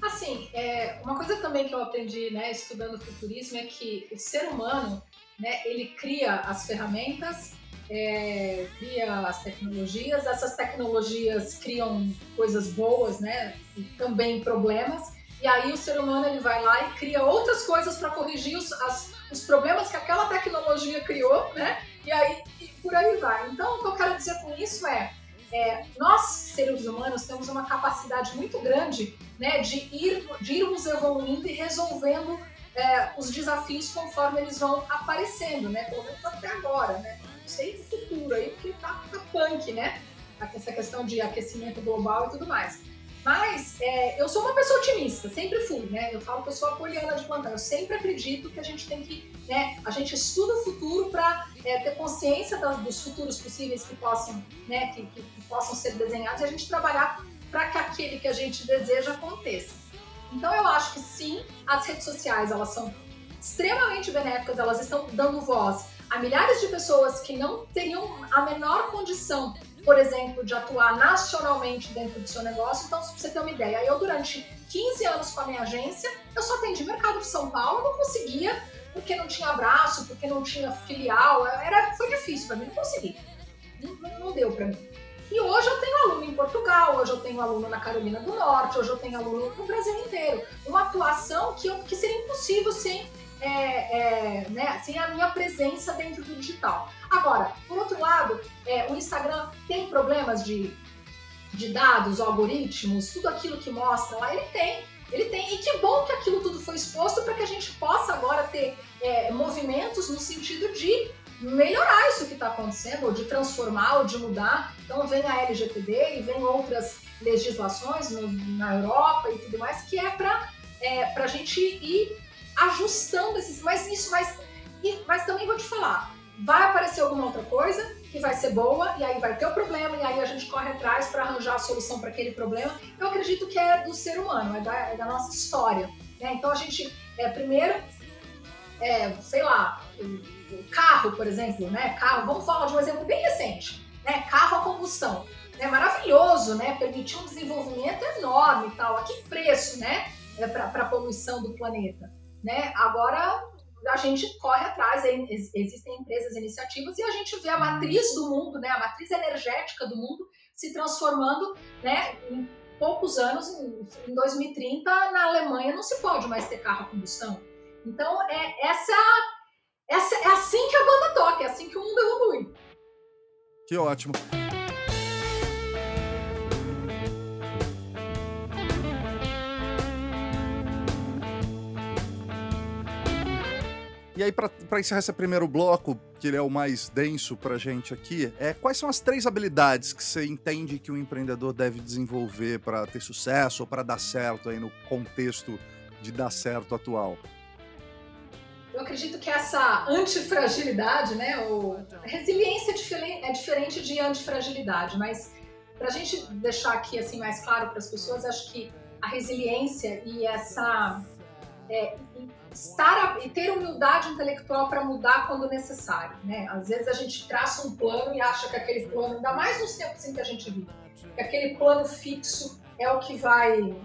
Assim, é, uma coisa também que eu aprendi, né, estudando futurismo, é que o ser humano, né, ele cria as ferramentas, é, cria as tecnologias, essas tecnologias criam coisas boas, né, e também problemas, e aí o ser humano ele vai lá e cria outras coisas para corrigir os, as, os problemas que aquela tecnologia criou, né, e aí por aí vai. Então, o que eu quero dizer com isso é, é nós, seres humanos, temos uma capacidade muito grande né, de, ir, de irmos evoluindo e resolvendo é, os desafios conforme eles vão aparecendo, né? Pelo menos até agora, né? Não sei no futuro aí, porque tá, tá punk, né? Essa questão de aquecimento global e tudo mais. Mas é, eu sou uma pessoa otimista, sempre fui, né? Eu falo que eu sou a poliana de plantão. Eu sempre acredito que a gente tem que, né? A gente estuda o futuro para é, ter consciência das, dos futuros possíveis que possam, né? Que, que, que possam ser desenhados e a gente trabalhar para que aquele que a gente deseja aconteça. Então eu acho que sim, as redes sociais elas são extremamente benéficas, elas estão dando voz a milhares de pessoas que não teriam a menor condição por exemplo, de atuar nacionalmente dentro do seu negócio. Então, se você ter uma ideia, eu durante 15 anos com a minha agência, eu só atendi mercado de São Paulo, não conseguia, porque não tinha braço, porque não tinha filial, era, foi difícil para mim, não consegui. Não, não deu para mim. E hoje eu tenho aluno em Portugal, hoje eu tenho aluno na Carolina do Norte, hoje eu tenho aluno no Brasil inteiro. Uma atuação que, eu, que seria impossível sem é, é, né, sem a minha presença dentro do digital. Agora, por outro lado, é, o Instagram tem problemas de, de dados, algoritmos, tudo aquilo que mostra lá, ele tem. Ele tem, e que bom que aquilo tudo foi exposto para que a gente possa agora ter é, movimentos no sentido de melhorar isso que está acontecendo, ou de transformar, ou de mudar. Então vem a LGPD e vem outras legislações no, na Europa e tudo mais, que é para é, a gente ir ajustando esses. Mas isso, mas, mas também vou te falar, vai aparecer alguma outra coisa que vai ser boa e aí vai ter o problema e aí a gente corre atrás para arranjar a solução para aquele problema. Eu acredito que é do ser humano, é da, é da nossa história. Né? Então a gente, é, primeiro, é, sei lá, carro, por exemplo, né? Carro, vamos falar de um exemplo bem recente, né? Carro a combustão. É maravilhoso, né? Permitiu um desenvolvimento enorme e tal. A que preço, né? É para a poluição do planeta, né? Agora a gente corre atrás, existem empresas, iniciativas e a gente vê a matriz do mundo, né? A matriz energética do mundo se transformando, né? Em poucos anos, em 2030, na Alemanha não se pode mais ter carro a combustão. Então é essa, essa é assim que a banda toca, é assim que o mundo evolui. Que ótimo. E aí, para encerrar esse primeiro bloco, que ele é o mais denso para a gente aqui, é, quais são as três habilidades que você entende que um empreendedor deve desenvolver para ter sucesso ou para dar certo aí no contexto de dar certo atual? Eu acredito que essa antifragilidade, né, ou resiliência é, é diferente de antifragilidade, mas para a gente deixar aqui assim mais claro para as pessoas, acho que a resiliência e essa é, estar e ter humildade intelectual para mudar quando necessário, né? Às vezes a gente traça um plano e acha que aquele plano, ainda mais nos tempos em que a gente vive, que aquele plano fixo é o que vai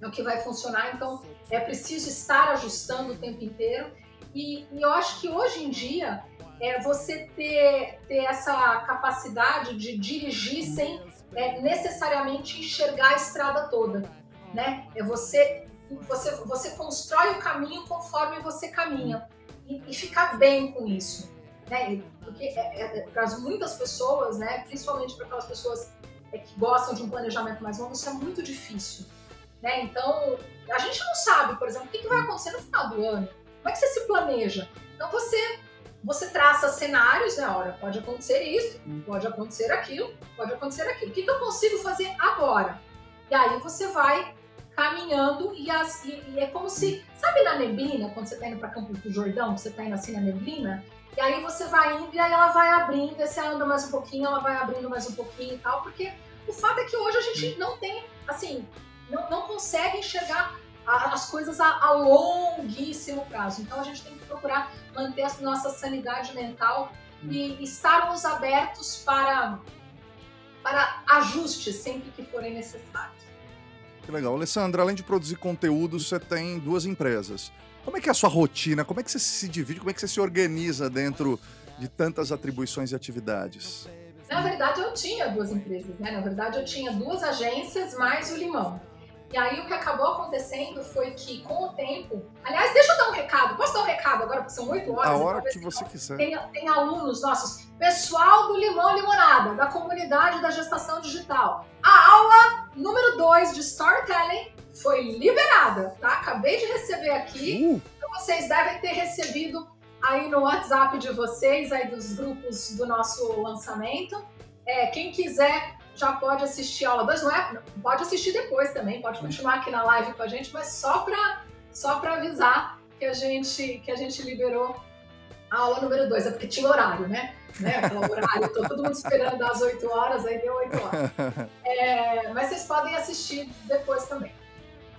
é o que vai funcionar. Então é preciso estar ajustando o tempo inteiro. E, e eu acho que hoje em dia é você ter, ter essa capacidade de dirigir sem é, necessariamente enxergar a estrada toda, né? É você você, você constrói o caminho conforme você caminha e, e ficar bem com isso. Né? Porque é, é, é para muitas pessoas, né, principalmente para aquelas pessoas é, que gostam de um planejamento mais longo, isso é muito difícil. Né? Então, a gente não sabe, por exemplo, o que, que vai acontecer no final do ano. Como é que você se planeja? Então, você você traça cenários, né? Olha, pode acontecer isso, pode acontecer aquilo, pode acontecer aquilo. O que, que eu consigo fazer agora? E aí você vai caminhando e, as, e, e, é como se, sabe na neblina, quando você está indo para Campos do Jordão, você está indo assim na neblina, e aí você vai indo e aí ela vai abrindo, e você anda mais um pouquinho, ela vai abrindo mais um pouquinho e tal, porque o fato é que hoje a gente não tem, assim, não, não consegue enxergar as coisas a, a, longuíssimo prazo. Então a gente tem que procurar manter a nossa sanidade mental e estarmos abertos para, para ajustes sempre que forem necessários. Que legal. Alessandra, além de produzir conteúdo, você tem duas empresas. Como é que é a sua rotina? Como é que você se divide? Como é que você se organiza dentro de tantas atribuições e atividades? Na verdade, eu tinha duas empresas, né? Na verdade, eu tinha duas agências mais o Limão. E aí o que acabou acontecendo foi que com o tempo. Aliás, deixa eu dar um recado. Posso dar um recado agora, porque são oito horas? A hora que você quiser. Tem, tem, alunos nossos, pessoal do Limão Limonada, da comunidade da gestação digital. A aula número 2 de Storytelling foi liberada, tá? Acabei de receber aqui. Uh. Então vocês devem ter recebido aí no WhatsApp de vocês, aí dos grupos do nosso lançamento. É, quem quiser já pode assistir a aula 2, não é? Pode assistir depois também, pode continuar aqui na live com a gente, mas só para só avisar que a gente que a gente liberou a aula número 2, é porque tinha horário, né? né? Aquela horário, tô todo mundo esperando às 8 horas, aí deu 8 horas. É, mas vocês podem assistir depois também.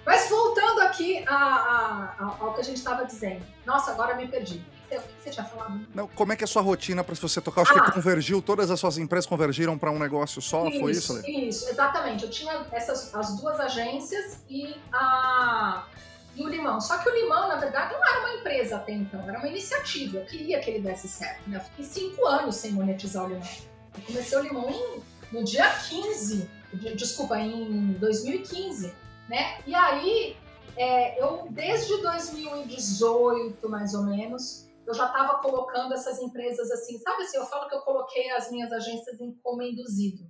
Mas voltando aqui a, a, a, ao que a gente estava dizendo. Nossa, agora me perdi. O que você tinha falado? Não, como é que é a sua rotina para você tocar? Acho ah, que convergiu, todas as suas empresas convergiram para um negócio só, isso, foi isso? Lê? Isso, exatamente. Eu tinha essas as duas agências e a e o Limão. Só que o Limão, na verdade, não era uma empresa até então, era uma iniciativa. Eu queria que ele desse certo. Né? Eu fiquei cinco anos sem monetizar o Limão. Eu comecei o Limão em, no dia 15, desculpa, em 2015. Né? E aí, é, eu desde 2018, mais ou menos, eu já estava colocando essas empresas assim, sabe assim, eu falo que eu coloquei as minhas agências em como induzido.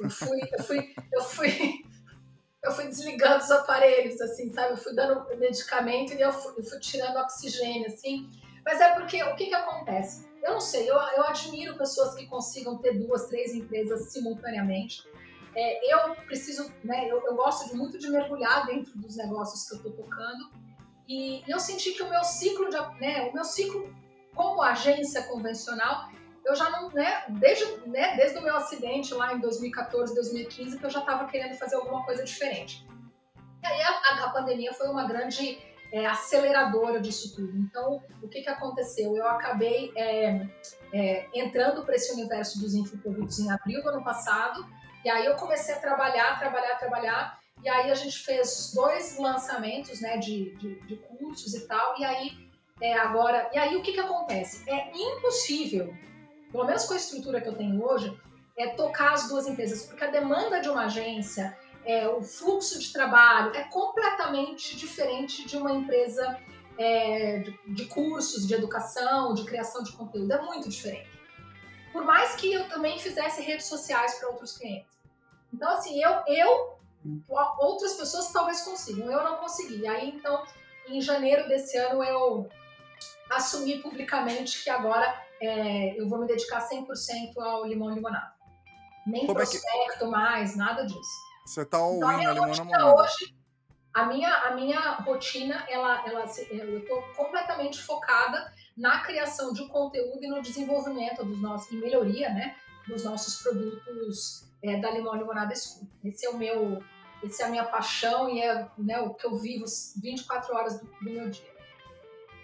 Eu fui, eu fui, eu fui, eu fui desligando os aparelhos, assim, sabe? Eu fui dando medicamento e eu fui, eu fui tirando oxigênio, assim. Mas é porque, o que que acontece? Eu não sei, eu, eu admiro pessoas que consigam ter duas, três empresas simultaneamente. É, eu preciso, né, eu, eu, gosto de, muito de mergulhar dentro dos negócios que eu estou tocando e eu senti que o meu ciclo, de, né, o meu ciclo como agência convencional, eu já não, né, desde, né, desde o meu acidente lá em 2014, 2015, que eu já estava querendo fazer alguma coisa diferente. E aí a, a, pandemia foi uma grande é, aceleradora disso tudo. Então, o que, que aconteceu? Eu acabei é, é, entrando para esse universo dos infoprodutos em abril do ano passado, e aí eu comecei a trabalhar, trabalhar, trabalhar, e aí a gente fez dois lançamentos né, de, de, de cursos e tal, e aí é, agora, e aí o que, que acontece? É impossível, pelo menos com a estrutura que eu tenho hoje, é tocar as duas empresas, porque a demanda de uma agência é, o fluxo de trabalho é completamente diferente de uma empresa é, de, de, cursos, de educação, de criação de conteúdo. É muito diferente. Por mais que eu também fizesse redes sociais para outros clientes. Então, assim, eu, eu, outras pessoas talvez consigam, eu não consegui. Aí, então, em janeiro desse ano, eu assumi publicamente que agora é, eu vou me dedicar 100% ao limão limonado. Nem Como prospecto é que... mais, nada disso. Você tá all então, in ali, mano hoje, a minha, a minha rotina, ela, ela, eu estou completamente focada na criação de conteúdo e no desenvolvimento dos nossos, e melhoria, né, dos nossos produtos é, da Limão Limonada School. Esse é o meu, esse é a minha paixão e é né, o que eu vivo 24 horas do, do meu dia.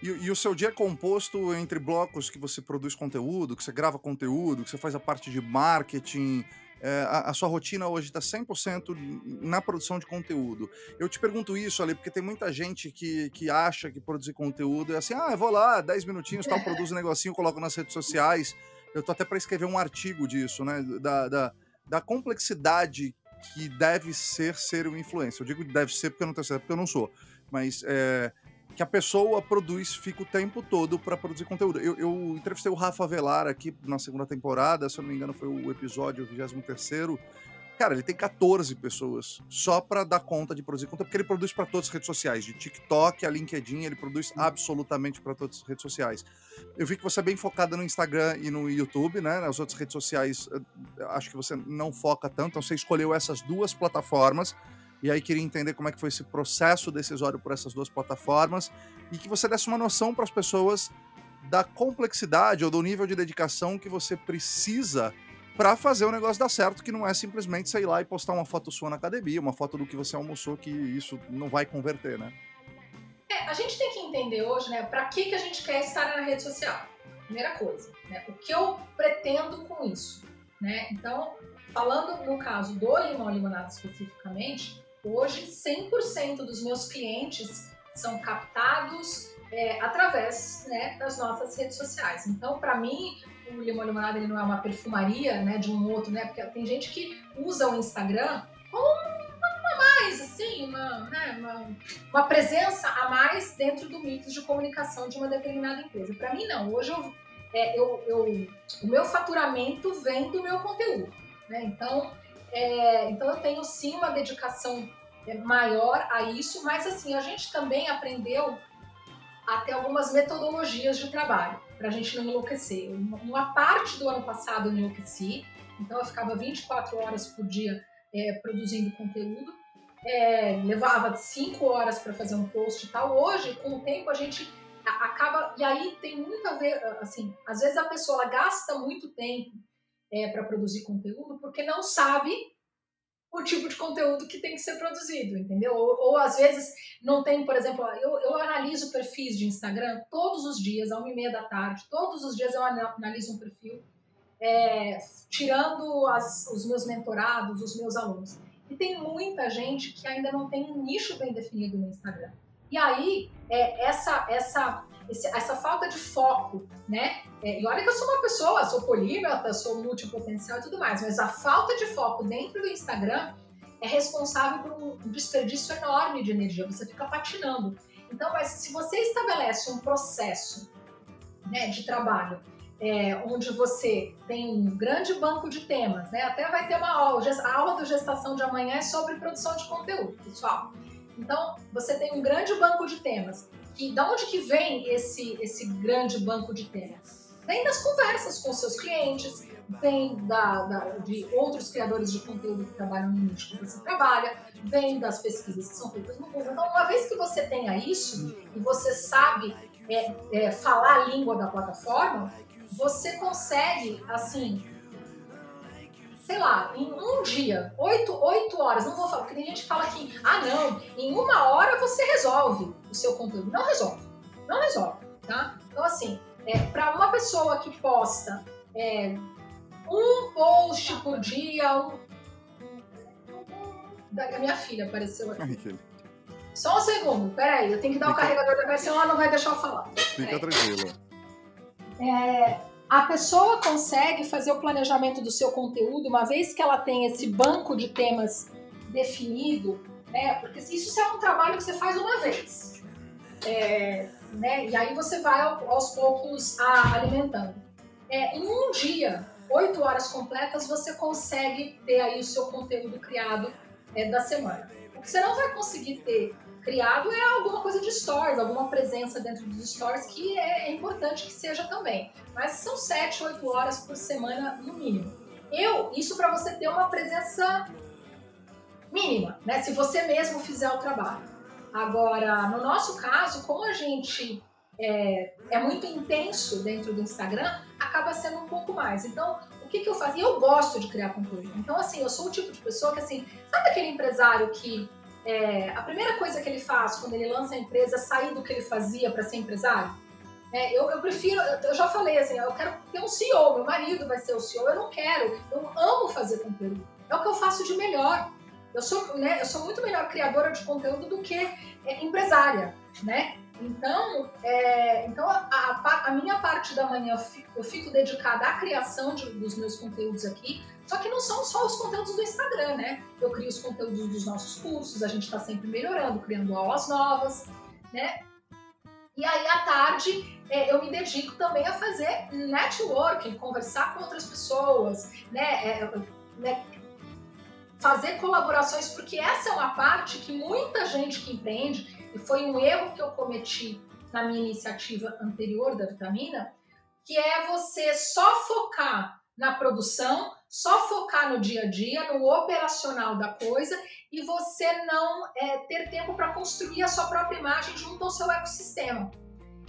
E, e, o seu dia é composto entre blocos que você produz conteúdo, que você grava conteúdo, que você faz a parte de marketing, é, a, a, sua rotina hoje está 100% na produção de conteúdo. Eu te pergunto isso, ali, porque tem muita gente que, que acha que produzir conteúdo é assim, ah, eu vou lá, 10 minutinhos, tal, produzo um negocinho, coloco nas redes sociais. Eu tô até para escrever um artigo disso, né, da, da, da complexidade que deve ser ser um influencer. Eu digo deve ser porque eu não tenho certeza, porque eu não sou. Mas é, que a pessoa produz, fica o tempo todo para produzir conteúdo. Eu, eu, entrevistei o Rafa Velar aqui na segunda temporada, se eu não me engano foi o episódio 23 Cara, ele tem 14 pessoas só para dar conta de produzir conteúdo, porque ele produz para todas as redes sociais, de TikTok a LinkedIn, ele produz absolutamente para todas as redes sociais. Eu vi que você é bem focada no Instagram e no YouTube, né? Nas outras redes sociais, acho que você não foca tanto, então você escolheu essas duas plataformas e aí queria entender como é que foi esse processo decisório por essas duas plataformas e que você desse uma noção para as pessoas da complexidade ou do nível de dedicação que você precisa para fazer o negócio dar certo, que não é simplesmente sair lá e postar uma foto sua na academia, uma foto do que você almoçou, que isso não vai converter, né? É, a gente tem que entender hoje, né, para que, que a gente quer estar na rede social. Primeira coisa, né, o que eu pretendo com isso, né? Então, falando no caso do limão limonada especificamente, Hoje, 100% dos meus clientes são captados é, através né, das nossas redes sociais. Então, para mim, o Limão Limonada ele não é uma perfumaria né, de um outro, né? Porque tem gente que usa o Instagram como mais, assim, uma, né, uma, uma, presença a mais dentro do mix de comunicação de uma determinada empresa. Para mim, não. Hoje, eu, é, eu, eu, o meu faturamento vem do meu conteúdo. Né? Então, é, então eu tenho sim uma dedicação é, maior a isso, mas assim, a gente também aprendeu a ter algumas metodologias de trabalho, para a gente não enlouquecer. Uma parte do ano passado eu enlouqueci, então eu ficava 24 horas por dia é, produzindo conteúdo, é, levava 5 horas para fazer um post e tal. Hoje, com o tempo, a gente acaba. E aí tem muito a ver, assim, às vezes a pessoa gasta muito tempo é, para produzir conteúdo porque não sabe o tipo de conteúdo que tem que ser produzido, entendeu? Ou, ou às vezes não tem, por exemplo, eu, eu analiso perfis de Instagram todos os dias, às uma e meia da tarde, todos os dias eu analiso um perfil, é, tirando as, os meus mentorados, os meus alunos. E tem muita gente que ainda não tem um nicho bem definido no Instagram. E aí, é, essa, essa essa falta de foco, né? É, e olha que eu sou uma pessoa, sou polímata, sou multipotencial e tudo mais, mas a falta de foco dentro do Instagram é responsável por um desperdício enorme de energia, você fica patinando. Então, mas se você estabelece um processo né, de trabalho é, onde você tem um grande banco de temas, né? Até vai ter uma aula, a aula do gestação de amanhã é sobre produção de conteúdo, pessoal. Então, você tem um grande banco de temas que da onde que vem esse esse grande banco de temas? Vem das conversas com seus clientes, vem da, da, de outros criadores de conteúdo que trabalham no nicho que você trabalha, vem das pesquisas que são feitas no Google. Então, uma vez que você tenha isso e você sabe é, é, falar a língua da plataforma, você consegue, assim, sei lá, em um dia, oito, oito horas, não vou falar, porque tem gente que fala que, ah não, em uma hora você resolve o seu conteúdo. Não resolve, não resolve, tá? Então assim, é, para uma pessoa que posta é, um post por dia, um... da minha filha apareceu aqui. Só um segundo, peraí, eu tenho que dar o Fica... carregador da versão, ela não vai deixar eu falar. Fica tranquila. É, a pessoa consegue fazer o planejamento do seu conteúdo, uma vez que ela tem esse banco de temas definido, né? Porque isso é um trabalho que você faz uma vez. É, né? E aí você vai aos poucos alimentando. É, em um dia, oito horas completas, você consegue ter aí o seu conteúdo criado é, da semana. O que você não vai conseguir ter criado é alguma coisa de stories, alguma presença dentro dos stories que é, é importante que seja também. Mas são 7, 8 horas por semana no mínimo. Eu, isso para você ter uma presença mínima, né? Se você mesmo fizer o trabalho. Agora, no nosso caso, como a gente é, é, muito intenso dentro do Instagram, acaba sendo um pouco mais. Então, o que, que eu faço? Eu gosto de criar conteúdo. Então, assim, eu sou o tipo de pessoa que, assim, sabe aquele empresário que é, a primeira coisa que ele faz quando ele lança a empresa é sair do que ele fazia para ser empresário? É, eu, eu, prefiro, eu já falei assim, eu quero ter um CEO, meu marido vai ser o CEO, eu não quero, eu amo fazer conteúdo. É o que eu faço de melhor. Eu sou, né, eu sou muito melhor criadora de conteúdo do que é, empresária, né? Então, é, então a, a, a, minha parte da manhã eu fico, eu fico dedicada à criação de, dos meus conteúdos aqui, só que não são só os conteúdos do Instagram, né? Eu crio os conteúdos dos nossos cursos, a gente está sempre melhorando, criando aulas novas, né? E aí, à tarde, é, eu me dedico também a fazer networking, conversar com outras pessoas, né? É, né? Fazer colaborações, porque essa é uma parte que muita gente que empreende, e foi um erro que eu cometi na minha iniciativa anterior da vitamina, que é você só focar na produção, só focar no dia a dia, no operacional da coisa e você não é, ter tempo para construir a sua própria imagem junto ao seu ecossistema.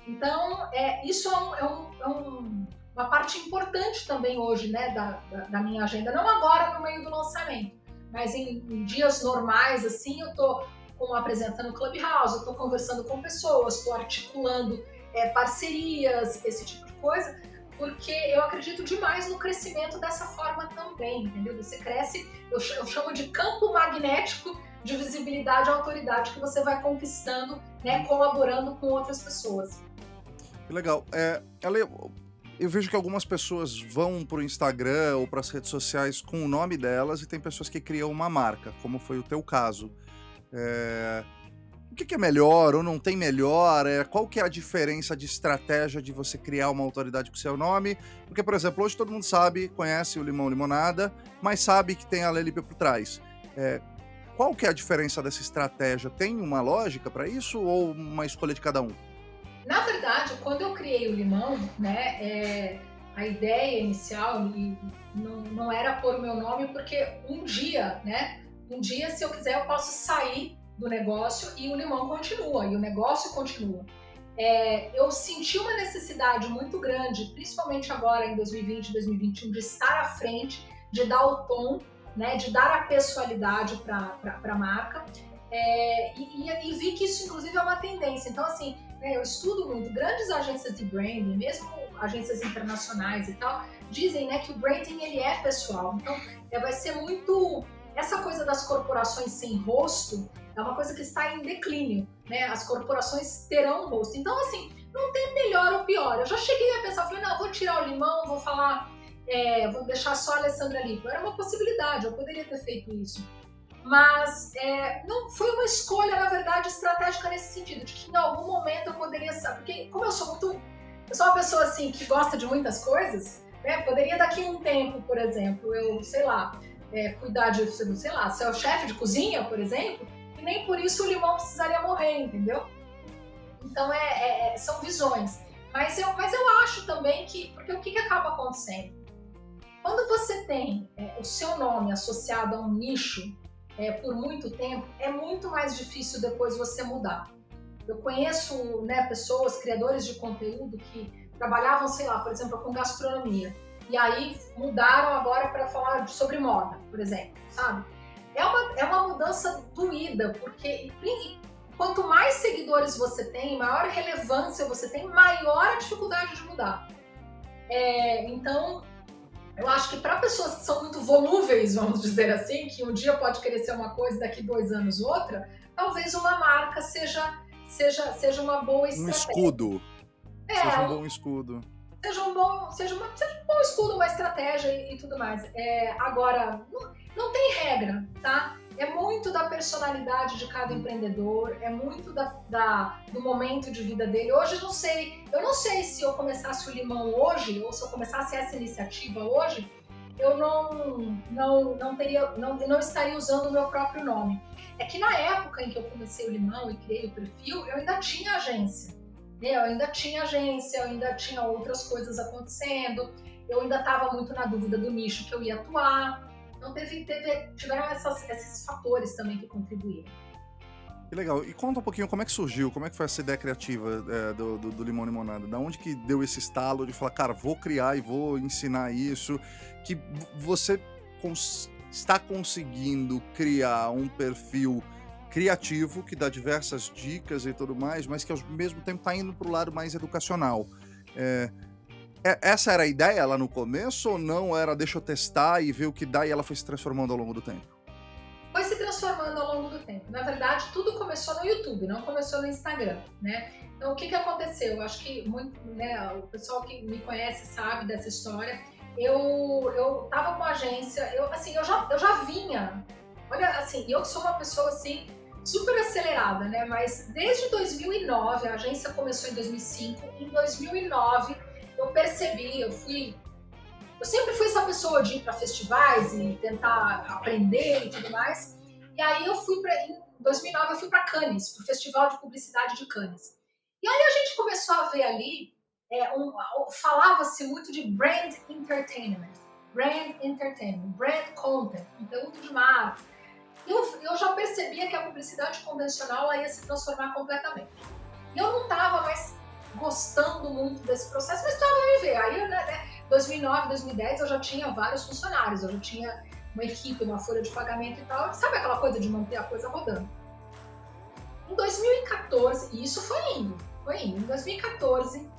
Então, é, isso é, um, é, um, é um, uma parte importante também hoje né, da, da, da, minha agenda. Não agora no meio do lançamento, mas em, em dias normais, assim, eu estou apresentando Clubhouse, eu estou conversando com pessoas, estou articulando é, parcerias, esse tipo de coisa porque eu acredito demais no crescimento dessa forma também, entendeu? Você cresce, eu chamo de campo magnético de visibilidade e autoridade que você vai conquistando, né, colaborando com outras pessoas. Legal. É, Ale, eu vejo que algumas pessoas vão para o Instagram ou para as redes sociais com o nome delas e tem pessoas que criam uma marca, como foi o teu caso. É, o que, é melhor ou não tem melhor? É, qual que é a diferença de estratégia de você criar uma autoridade com seu nome? Porque, por exemplo, hoje todo mundo sabe, conhece o Limão Limonada, mas sabe que tem a Lelipe por trás. É, qual que é a diferença dessa estratégia? Tem uma lógica para isso ou uma escolha de cada um? Na verdade, quando eu criei o Limão, né, é, a ideia inicial não, não era pôr o meu nome, porque um dia, né, um dia, se eu quiser, eu posso sair do negócio e o limão continua, e o negócio continua. É, eu senti uma necessidade muito grande, principalmente agora em 2020, 2021, de estar à frente, de dar o tom, né, de dar a pessoalidade para a marca. É, e, e, e, vi que isso, inclusive, é uma tendência. Então, assim, né, eu estudo muito. Grandes agências de branding, mesmo agências internacionais e tal, dizem né, que o branding ele é pessoal. Então, é, vai ser muito. Essa coisa das corporações sem rosto, é uma coisa que está em declínio, né? As corporações terão rosto. Então, assim, não tem melhor ou pior. Eu já cheguei a pensar, falei, não, vou tirar o limão, vou falar, é, vou deixar só a Alessandra Lipo. Era uma possibilidade, eu poderia ter feito isso. Mas é, não foi uma escolha, na verdade, estratégica nesse sentido, de que em algum momento eu poderia. Porque, como eu sou muito. Eu sou uma pessoa assim que gosta de muitas coisas, né? Poderia daqui a um tempo, por exemplo, eu, sei lá, é, cuidar de, sei lá, ser o chefe de cozinha, por exemplo, nem por isso o limão precisaria morrer, entendeu? Então é, é, é, são visões. Mas eu, mas eu acho também que. Porque o que, que acaba acontecendo? Quando você tem é, o seu nome associado a um nicho é, por muito tempo, é muito mais difícil depois você mudar. Eu conheço né, pessoas, criadores de conteúdo que trabalhavam, sei lá, por exemplo, com gastronomia. e aí mudaram agora para falar sobre moda, por exemplo, sabe? É uma, é uma mudança doída, porque quanto mais seguidores você tem, maior relevância você tem, maior a dificuldade de mudar. É, então, eu acho que para pessoas que são muito volúveis, vamos dizer assim, que um dia pode querer ser uma coisa, daqui dois anos outra, talvez uma marca seja, seja, seja uma boa estratégia. Um escudo. É, seja um bom escudo. Seja um bom, seja uma, seja um bom escudo, uma estratégia e, e tudo mais. É, agora, não, não tem regra, tá? É muito da personalidade de cada empreendedor, é muito da, da, do momento de vida dele. Hoje não sei, eu não sei se eu começasse o limão hoje, ou se eu começasse essa iniciativa hoje, eu não, não, não teria, não, não estaria usando o meu próprio nome. É que na época em que eu comecei o limão e criei o perfil, eu ainda tinha agência. Né? Eu ainda tinha agência, eu ainda tinha outras coisas acontecendo, eu ainda estava muito na dúvida do nicho que eu ia atuar. Então teve, teve, tiveram essas, esses fatores também que contribuíram. Que legal. E conta um pouquinho como é que surgiu, como é que foi essa ideia criativa é, do, do, do, Limão Limonada? Da onde que deu esse estalo de falar, cara, vou criar e vou ensinar isso, que você cons está conseguindo criar um perfil criativo que dá diversas dicas e tudo mais, mas que ao mesmo tempo está indo para o lado mais educacional. É, é, essa era a ideia lá no começo ou não era deixa eu testar e ver o que dá e ela foi se transformando ao longo do tempo? Foi se transformando ao longo do tempo. Na verdade, tudo começou no YouTube, não começou no Instagram, né? Então, o que, que aconteceu? Eu acho que muito, né, o pessoal que me conhece sabe dessa história. Eu, eu tava com a agência, eu, assim, eu já, eu já vinha. Olha, assim, eu sou uma pessoa, assim, super acelerada, né? Mas desde 2009, a agência começou em 2005. Em 2009, eu percebi, eu fui. Eu sempre fui essa pessoa de ir para festivais e tentar aprender e tudo mais. E aí eu fui para. Em 2009 eu fui para Cannes, para o Festival de Publicidade de Cannes. E aí a gente começou a ver ali, é, um, falava-se muito de brand entertainment, brand entertainment, brand content, conteúdo de marca. Eu, eu já percebia que a publicidade convencional ia se transformar completamente. E eu não estava mais gostando muito desse processo, mas precisava viver. Aí, né, 2009, 2010, eu já tinha vários funcionários, eu já tinha uma equipe, uma folha de pagamento e tal. Sabe aquela coisa de manter a coisa rodando? Em 2014, e isso foi indo, foi indo. Em 2014,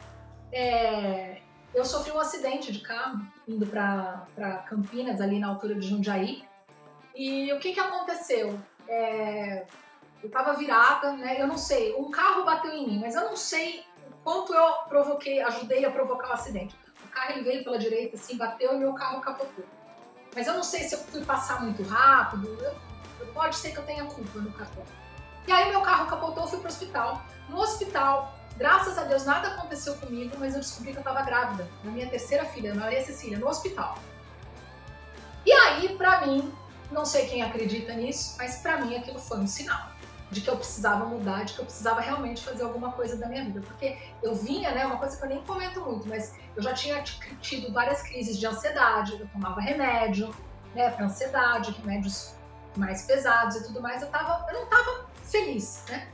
é, eu sofri um acidente de carro indo para Campinas, ali na altura de Jundiaí. E o que, que aconteceu? É, eu tava virada, né? Eu não sei, um carro bateu em mim, mas eu não sei quanto eu provoquei, ajudei a provocar o acidente. O carro ele veio pela direita, assim, bateu e meu carro capotou. Mas eu não sei se eu fui passar muito rápido, eu, pode ser que eu tenha culpa no capô. E aí meu carro capotou, fui pro hospital. No hospital, graças a Deus, nada aconteceu comigo, mas eu descobri que eu tava grávida, na minha terceira filha, Maria Cecília, no hospital. E aí, pra mim, não sei quem acredita nisso, mas pra mim aquilo foi um sinal de que eu precisava mudar, de que eu precisava realmente fazer alguma coisa da minha vida. Porque eu vinha, né, uma coisa que eu nem comento muito, mas eu já tinha tido várias crises de ansiedade, eu tomava remédio, né, para ansiedade, remédios mais pesados e tudo mais, eu, tava, eu não tava feliz, né?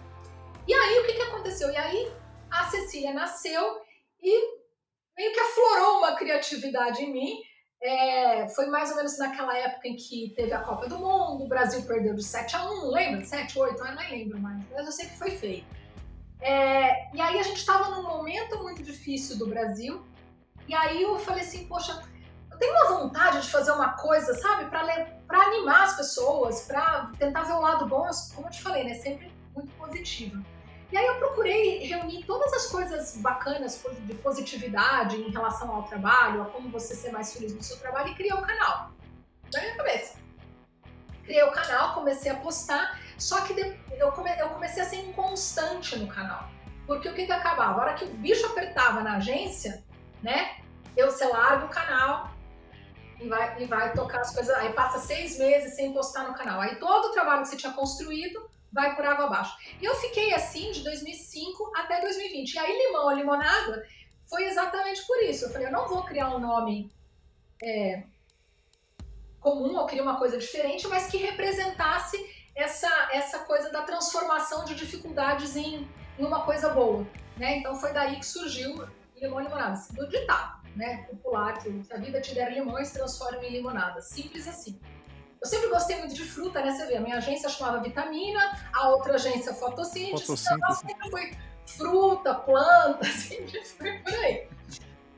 E aí, o que que aconteceu? E aí, a Cecília nasceu e meio que aflorou uma criatividade em mim, é, foi mais ou menos naquela época em que teve a Copa do Mundo, o Brasil perdeu de 7 a 1, lembra? 7, 8, eu não lembro mais, mas eu sei que foi feio. É, e aí a gente estava num momento muito difícil do Brasil, e aí eu falei assim, poxa, eu tenho uma vontade de fazer uma coisa, sabe, para animar as pessoas, para tentar ver o lado bom, como eu te falei, né, sempre muito positivo. E aí eu procurei reunir todas as coisas bacanas de positividade em relação ao trabalho, a como você ser mais feliz no seu trabalho e criei o um canal. Na minha cabeça. Criei o canal, comecei a postar, só que eu comecei a ser inconstante no canal. Porque o que que acabava? A hora que o bicho apertava na agência, né? Eu, larga o canal, e vai, e vai tocar as coisas. Aí passa seis meses sem postar no canal. Aí todo o trabalho que você tinha construído vai por água abaixo. E eu fiquei assim de 2005 até 2020. E aí, limão ou limonada foi exatamente por isso. Eu falei, eu não vou criar um nome é, comum, eu queria uma coisa diferente, mas que representasse essa, essa coisa da transformação de dificuldades em, em uma coisa boa. Né? Então foi daí que surgiu limão e limonada, do ditado. né, popular, que a vida te der limões, transforma em limonada. Simples assim. Eu sempre gostei muito de fruta, né? Você vê, a minha agência chamava Vitamina, a outra agência Fotossíntese, Fotossíntese. então sempre foi fruta, planta, sempre foi por aí.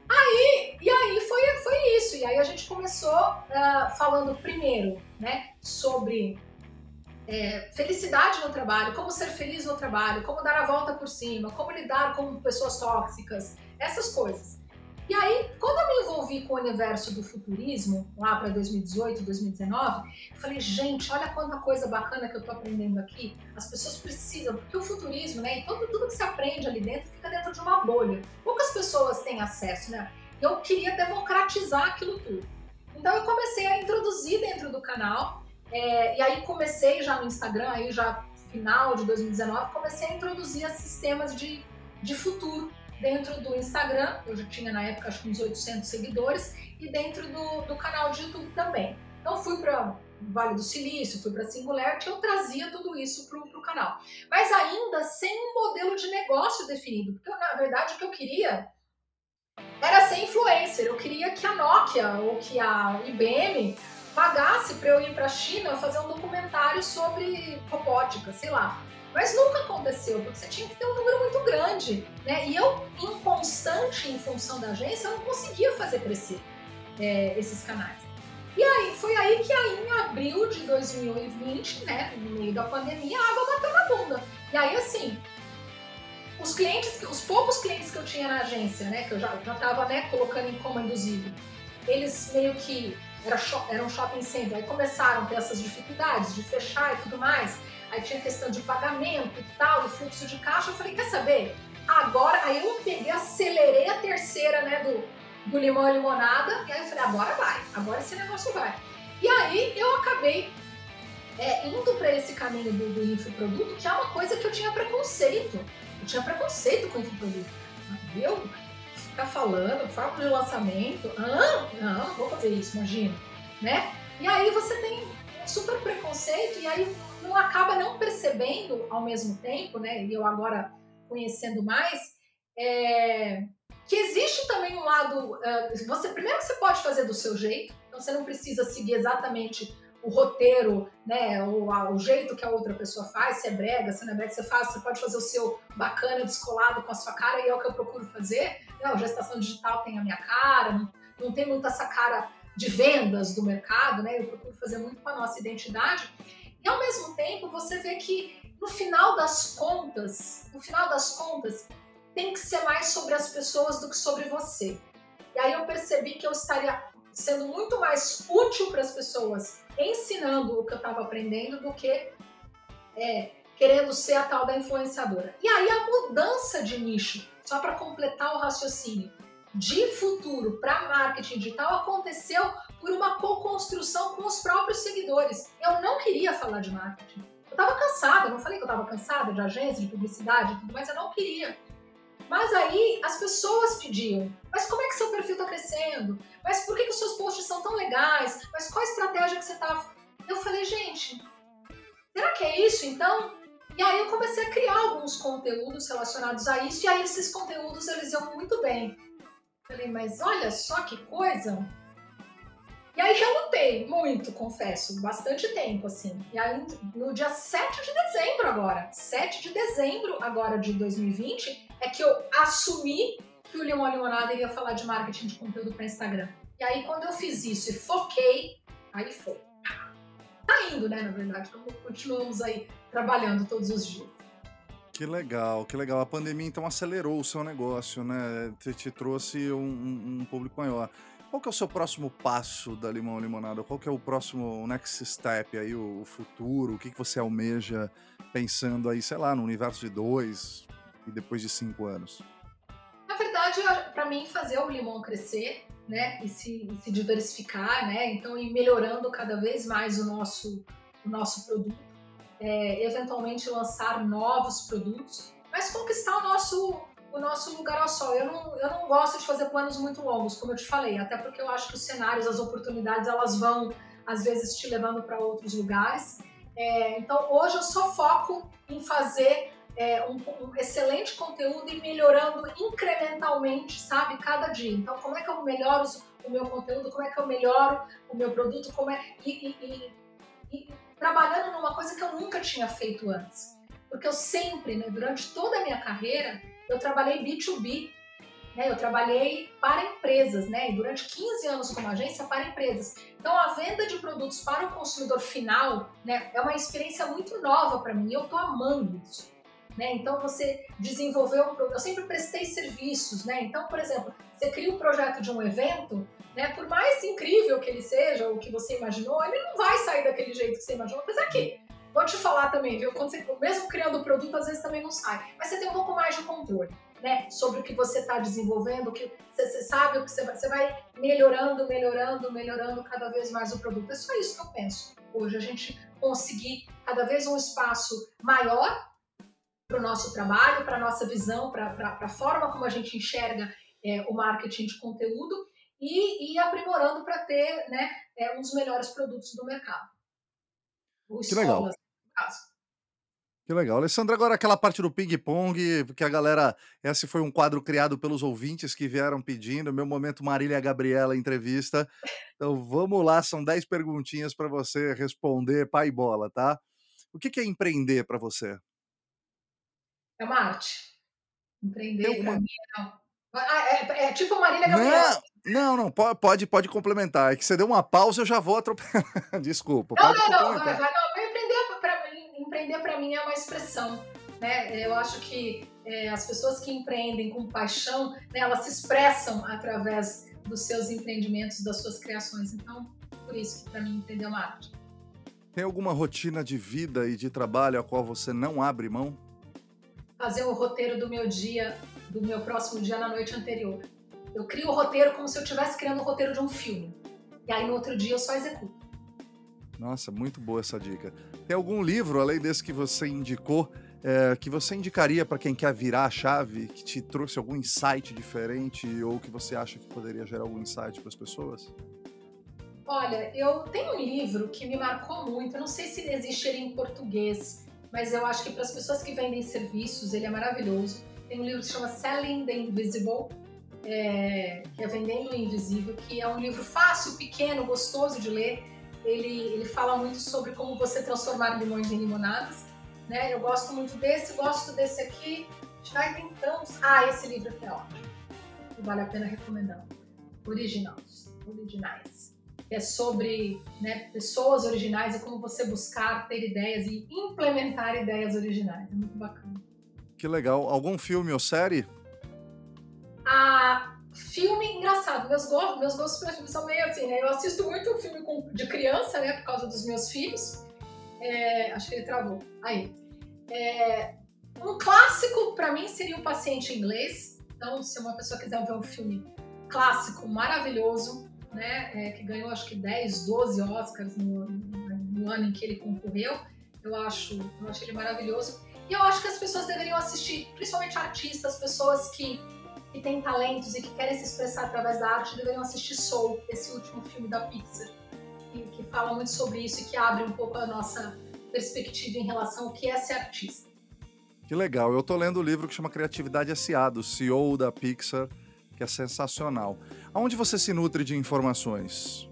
Aí, e aí foi, foi isso. E aí a gente começou uh, falando primeiro, né, sobre é, felicidade no trabalho, como ser feliz no trabalho, como dar a volta por cima, como lidar com pessoas tóxicas, essas coisas. E aí, quando eu me envolvi com o universo do futurismo, lá para 2018, 2019, eu falei, gente, olha quanta coisa bacana que eu estou aprendendo aqui. As pessoas precisam, porque o futurismo, né, e todo, tudo que se aprende ali dentro fica dentro de uma bolha. Poucas pessoas têm acesso, né? Eu queria democratizar aquilo tudo. Então eu comecei a introduzir dentro do canal, é, e aí comecei já no Instagram, aí já final de 2019, comecei a introduzir sistemas de, de futuro dentro do Instagram, eu já tinha na época acho que uns 800 seguidores, e dentro do, do canal de YouTube também. Então fui para Vale do Silício, fui para Singularity, eu trazia tudo isso para o canal. Mas ainda sem um modelo de negócio definido, porque na verdade o que eu queria era ser influencer. Eu queria que a Nokia ou que a IBM pagasse para eu ir para a China fazer um documentário sobre robótica, sei lá. Mas nunca aconteceu, porque você tinha que ter um número muito grande, né? E eu, inconstante em função da agência, eu não conseguia fazer crescer é, esses canais. E aí, foi aí que aí, em abril de 2020, né, no meio da pandemia, a água bateu na bunda. E aí, assim, os clientes, os poucos clientes que eu tinha na agência, né, que eu já, já tava, né, colocando em coma induzido, eles meio que era, era um shopping center, aí começaram a ter essas dificuldades de fechar e tudo mais aí tinha questão de pagamento e tal, e fluxo de caixa. Eu falei, quer saber? Agora, aí eu peguei, acelerei a terceira, né, do, do limão e limonada, e aí eu falei, agora vai, agora esse negócio vai. E aí eu acabei é, indo para esse caminho do, do infoproduto, que é uma coisa que eu tinha preconceito. Eu tinha preconceito com infoproduto. Eu ficar falando, fórmula de lançamento, ah, não, não vou fazer isso, imagina, né? E aí você tem um super preconceito e aí não acaba não percebendo ao mesmo tempo, né? E eu agora conhecendo mais, é, que existe também um lado. Uh, você primeiro você pode fazer do seu jeito, então você não precisa seguir exatamente o roteiro, né? O, o jeito que a outra pessoa faz, se é brega, se não é brega, você faz, você pode fazer o seu bacana, descolado com a sua cara, e é o que eu procuro fazer. Não, gestação digital tem a minha cara, não, não tem muito essa cara de vendas do mercado, né? Eu procuro fazer muito com a nossa identidade. E ao mesmo tempo, você vê que no final das contas, no final das contas, tem que ser mais sobre as pessoas do que sobre você. E aí eu percebi que eu estaria sendo muito mais útil para as pessoas ensinando o que eu estava aprendendo do que é, querendo ser a tal da influenciadora. E aí a mudança de nicho, só para completar o raciocínio, de futuro para marketing digital aconteceu por uma co-construção com os próprios seguidores. Eu não queria falar de marketing. Eu estava cansada, não falei que eu estava cansada de agência, de publicidade tudo mais, eu não queria. Mas aí as pessoas pediam: mas como é que seu perfil está crescendo? Mas por que, que os seus posts são tão legais? Mas qual estratégia que você está. Eu falei, gente, será que é isso então? E aí eu comecei a criar alguns conteúdos relacionados a isso, e aí esses conteúdos eles iam muito bem. Falei, mas olha só que coisa, e aí relutei muito, confesso, bastante tempo, assim. E aí, no dia 7 de dezembro agora, 7 de dezembro agora de 2020, é que eu assumi que o Limão Limonada iria falar de marketing de conteúdo para Instagram. E aí, quando eu fiz isso e foquei, aí foi. Tá indo, né, na verdade. Então, continuamos aí trabalhando todos os dias. Que legal, que legal. A pandemia então acelerou o seu negócio, né? Te, te trouxe um, um, público maior. Qual que é o seu próximo passo da Limão Limonada? Qual que é o próximo next step aí, o, o futuro? O que, que você almeja pensando aí, sei lá, no universo de dois e depois de cinco anos? Na verdade, para mim, fazer o limão crescer, né, e se, e se, diversificar, né, então ir melhorando cada vez mais o nosso, o nosso produto, é, eventualmente lançar novos produtos, mas conquistar o nosso o nosso lugar ao sol. Eu não, eu não gosto de fazer planos muito longos, como eu te falei, até porque eu acho que os cenários, as oportunidades, elas vão, às vezes, te levando para outros lugares. É, então, hoje eu só foco em fazer é, um, um, excelente conteúdo e melhorando incrementalmente, sabe, cada dia. Então, como é que eu melhoro o meu conteúdo, como é que eu melhoro o meu produto, como é e, e, e, e trabalhando numa coisa que eu nunca tinha feito antes, porque eu sempre, né, durante toda a minha carreira, eu trabalhei B2B, né, eu trabalhei para empresas, né, durante 15 anos como agência para empresas. Então, a venda de produtos para o consumidor final, né, é uma experiência muito nova para mim. Eu estou amando isso. Né? Então você desenvolveu um eu sempre prestei serviços, né? Então, por exemplo, você cria um projeto de um evento, né? Por mais incrível que ele seja, o que você imaginou, ele não vai sair daquele jeito que você imaginou. Apesar que, vou te falar também, viu? Quando você, mesmo criando o produto, às vezes também não sai. Mas você tem um pouco mais de controle, né? Sobre o que você está desenvolvendo, que você, você, sabe o que você vai, você vai melhorando, melhorando, melhorando cada vez mais o produto. É só isso que eu penso. Hoje a gente conseguir cada vez um espaço maior para o nosso trabalho, para a nossa visão, para a forma como a gente enxerga é, o marketing de conteúdo e, e aprimorando para ter né, é, um dos melhores produtos do mercado. O que legal. no caso. Que legal. Alessandra, agora aquela parte do ping-pong, que a galera. Esse foi um quadro criado pelos ouvintes que vieram pedindo. Meu momento Marília Gabriela entrevista. Então vamos lá, são 10 perguntinhas para você responder, pai bola, tá? O que é empreender para você? É uma arte. Empreender alguma... mim não. Ah, é, é, tipo Marília Gabriela. Não, não, pode, pode complementar. É que você deu uma pausa, eu já vou atropelar. Desculpa. Não, não, não, vai, vai, não. Empreender para mim, empreender mim é uma expressão. Né? Eu acho que é, as pessoas que empreendem com paixão, né, elas se expressam através dos seus empreendimentos, das suas criações. Então, por isso que para mim empreender é uma arte. Tem alguma rotina de vida e de trabalho a qual você não abre mão? fazer o roteiro do meu dia, do meu próximo dia na noite anterior. Eu crio o roteiro como se eu estivesse criando o roteiro de um filme. E aí no outro dia eu só executo. Nossa, muito boa essa dica. Tem algum livro, além desse que você indicou, é, que você indicaria para quem quer virar a chave, que te trouxe algum insight diferente ou que você acha que poderia gerar algum insight para as pessoas? Olha, eu tenho um livro que me marcou muito, eu não sei se existe ele em português, mas eu acho que para as pessoas que vendem serviços, ele é maravilhoso. Tem um livro que se chama Selling the Invisible, é, que é Vendendo o Invisível, que é um livro fácil, pequeno, gostoso de ler. Ele, ele fala muito sobre como você transformar limões em limonadas. Né? Eu gosto muito desse, gosto desse aqui. Então. Ah, esse livro aqui é ótimo. Vale a pena recomendar. Originais. Originais é sobre né, pessoas originais e como você buscar ter ideias e implementar ideias originais. É muito bacana. Que legal. Algum filme ou série? Ah, filme engraçado. Meus gostos, meus gostos para filme são meio assim, né? Eu assisto muito filme com, de criança, né? Por causa dos meus filhos. É, acho que ele travou. Aí. É, um clássico para mim seria O Paciente Inglês. Então, se uma pessoa quiser ver um filme clássico, maravilhoso, né, é, que ganhou acho que 10, 12 Oscars no, no, ano em que ele concorreu. Eu acho, eu acho ele maravilhoso. E eu acho que as pessoas deveriam assistir, principalmente artistas, pessoas que, que têm talentos e que querem se expressar através da arte, deveriam assistir Soul, esse último filme da Pixar, que, que fala muito sobre isso e que abre um pouco a nossa perspectiva em relação ao que é ser artista. Que legal. Eu estou lendo o livro que chama Criatividade S.A., do CEO da Pixar, que é sensacional. Aonde você se nutre de informações?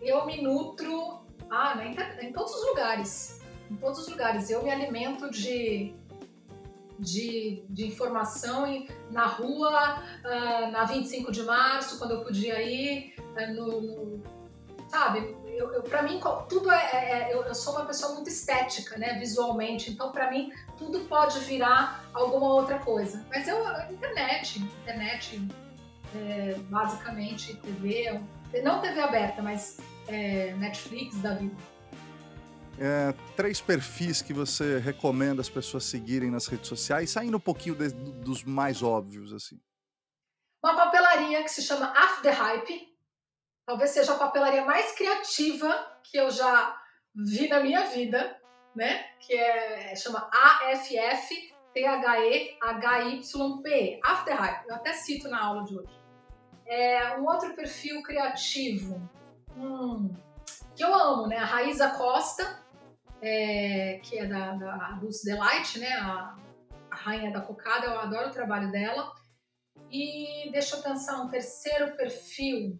Eu me nutro ah, em todos os lugares. Em todos os lugares. Eu me alimento de, de, de informação na rua, uh, na 25 de março, quando eu podia ir, uh, no, no, sabe? Eu, eu para mim, tudo é, é, é eu, eu, sou uma pessoa muito estética, né, visualmente. Então, para mim, tudo pode virar alguma outra coisa. Mas eu, internet, internet, é, basicamente TV, não TV aberta, mas é, Netflix da vida. É, três perfis que você recomenda as pessoas seguirem nas redes sociais, saindo um pouquinho de, dos mais óbvios, assim. Uma papelaria que se chama After Hype, talvez seja a papelaria mais criativa que eu já vi na minha vida, né? Que é chama AFF T-H-E-H-Y-P, After Hype. Eu até cito na aula de hoje. É, um outro perfil criativo hum, que eu amo, né? A Raíza Costa, é, que é da, da Dulce Delight, né? A, a rainha da cocada, eu adoro o trabalho dela. E deixa eu pensar, um terceiro perfil.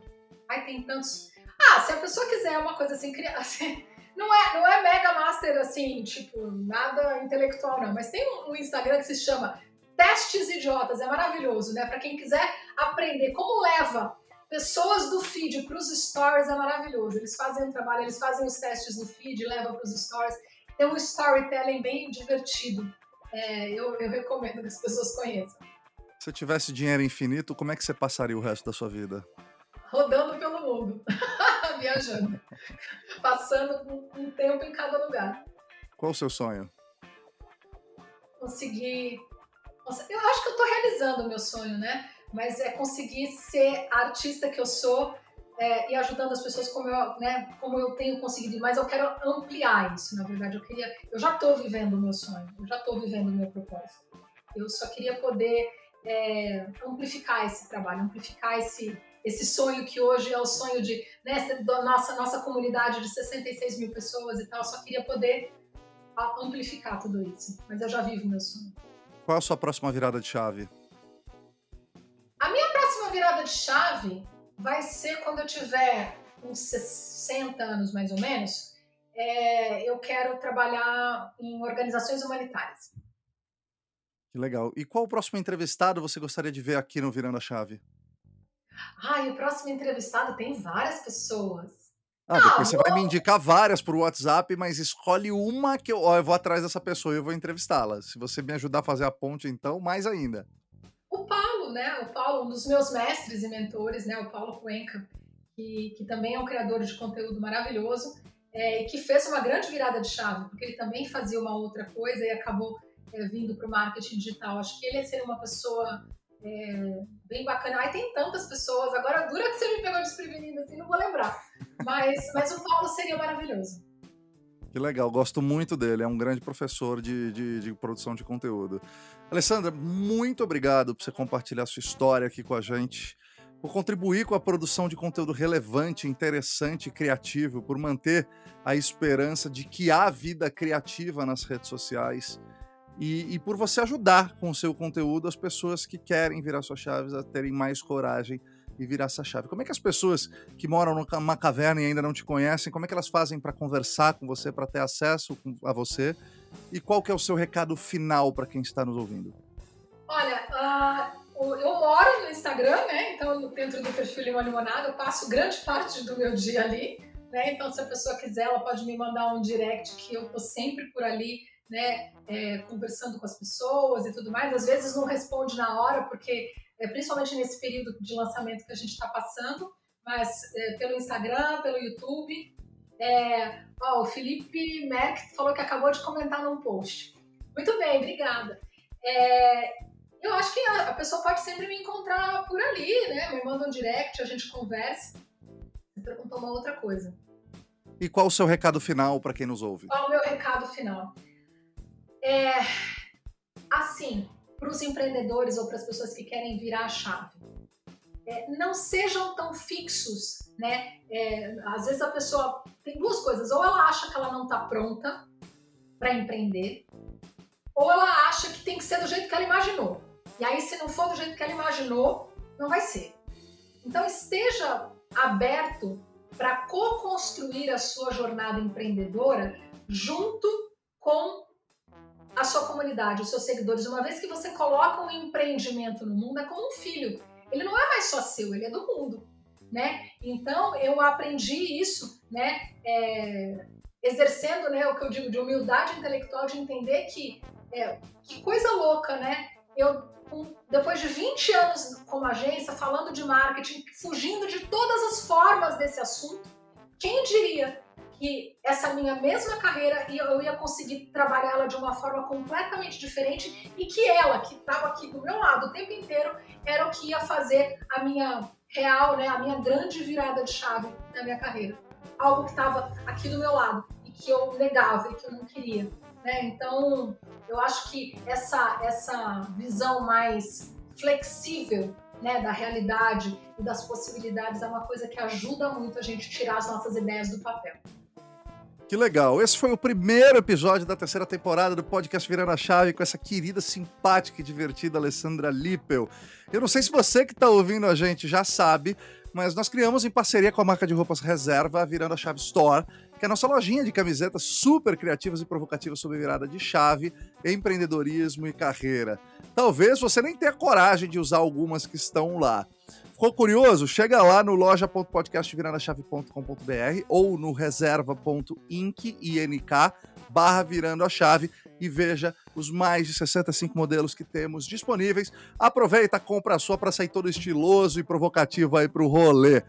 Ai, tem tantos. Ah, se a pessoa quiser uma coisa assim, assim não é, não é mega master assim, tipo, nada intelectual não, mas tem um, um Instagram que se chama Testes Idiotas, é maravilhoso, né? Para quem quiser aprender como leva pessoas do feed para os stories, é maravilhoso. Eles fazem um trabalho, eles fazem os testes no feed, levam para os stories. Tem um storytelling bem divertido. É, eu, eu recomendo que as pessoas conheçam. Se tivesse dinheiro infinito, como é que você passaria o resto da sua vida? Rodando pelo mundo, viajando, passando um tempo em cada lugar. Qual o seu sonho? Conseguir. Eu acho que eu estou realizando o meu sonho, né? Mas é conseguir ser a artista que eu sou é, e ajudando as pessoas como eu, né, como eu tenho conseguido. Mas eu quero ampliar isso, na verdade. Eu queria, eu já estou vivendo o meu sonho, eu já estou vivendo o meu propósito. Eu só queria poder é, amplificar esse trabalho, amplificar esse, esse sonho que hoje é o sonho de né, da nossa, nossa comunidade de 66 mil pessoas e tal. Eu só queria poder amplificar tudo isso. Mas eu já vivo meu sonho. Qual é a sua próxima virada de chave? Chave vai ser quando eu tiver uns 60 anos mais ou menos. É, eu quero trabalhar em organizações humanitárias. Que legal. E qual o próximo entrevistado você gostaria de ver aqui no Virando a Chave? Ah, e o próximo entrevistado tem várias pessoas. Ah, depois você vai me indicar várias por WhatsApp, mas escolhe uma que eu, ó, eu vou atrás dessa pessoa e eu vou entrevistá-la. Se você me ajudar a fazer a ponte, então, mais ainda. Né? O Paulo, um dos meus mestres e mentores, né? O Paulo Cuenca, que, que também é um criador de conteúdo maravilhoso é, e que fez uma grande virada de chave, porque ele também fazia uma outra coisa e acabou é, vindo para o marketing digital. Acho que ele seria uma pessoa é, bem bacana. Ai, tem tantas pessoas. Agora, dura que você me pegou desprevenido, assim, não vou lembrar. Mas, mas o Paulo seria maravilhoso. Que legal, gosto muito dele. É um grande professor de, de, de, produção de conteúdo. Alessandra, muito obrigado por você compartilhar sua história aqui com a gente, por contribuir com a produção de conteúdo relevante, interessante e criativo, por manter a esperança de que há vida criativa nas redes sociais e, e por você ajudar com o seu conteúdo as pessoas que querem virar suas chaves a terem mais coragem e virar essa chave. Como é que as pessoas que moram numa caverna e ainda não te conhecem, como é que elas fazem para conversar com você, para ter acesso a você? E qual que é o seu recado final para quem está nos ouvindo? Olha, uh, eu moro no Instagram, né? Então, dentro do perfil Limão Limonada, eu passo grande parte do meu dia ali. Né? Então, se a pessoa quiser, ela pode me mandar um direct que eu tô sempre por ali né, é, conversando com as pessoas e tudo mais. Às vezes não responde na hora, porque é, principalmente nesse período de lançamento que a gente está passando, mas é, pelo Instagram, pelo YouTube. É, ó, o Felipe Merck falou que acabou de comentar num post. Muito bem, obrigada. É, eu acho que a, a, pessoa pode sempre me encontrar por ali, né? Me manda um direct, a gente conversa. Você perguntou uma outra coisa. E qual o seu recado final para quem nos ouve? Qual o meu recado final? É, assim, para os empreendedores ou para as pessoas que querem virar a chave, é, não sejam tão fixos, né? É, às vezes a pessoa tem duas coisas: ou ela acha que ela não está pronta para empreender, ou ela acha que tem que ser do jeito que ela imaginou. E aí, se não for do jeito que ela imaginou, não vai ser. Então, esteja aberto para co-construir a sua jornada empreendedora junto com a sua comunidade, os seus seguidores. Uma vez que você coloca um empreendimento no mundo, é como um filho. Ele não é mais só seu, ele é do mundo, né? Então eu aprendi isso, né? É, exercendo, né, o que eu digo de humildade intelectual, de entender que é, que coisa louca, né? Eu depois de 20 anos como agência, falando de marketing, fugindo de todas as formas desse assunto, quem diria que essa minha mesma carreira eu ia conseguir trabalhá-la de uma forma completamente diferente e que ela, que estava aqui do meu lado o tempo inteiro, era o que ia fazer a minha real, né, a minha grande virada de chave na minha carreira. Algo que estava aqui do meu lado e que eu negava e que eu não queria. Né? Então, eu acho que essa, essa visão mais flexível né, da realidade e das possibilidades é uma coisa que ajuda muito a gente tirar as nossas ideias do papel. Que legal. Esse foi o primeiro episódio da terceira temporada do podcast Virando a Chave com essa querida, simpática e divertida Alessandra Lippel. Eu não sei se você que está ouvindo a gente já sabe, mas nós criamos em parceria com a marca de roupas Reserva, Virando a Chave Store, que é a nossa lojinha de camisetas super criativas e provocativas sobre virada de chave, empreendedorismo e carreira. Talvez você nem tenha coragem de usar algumas que estão lá. Ficou curioso? Chega lá no loja.podcastvirandoachave.com.br ou no reserva.inc barra virando a chave e veja os mais de 65 modelos que temos disponíveis. Aproveita, compra a sua para sair todo estiloso e provocativo aí para o rolê.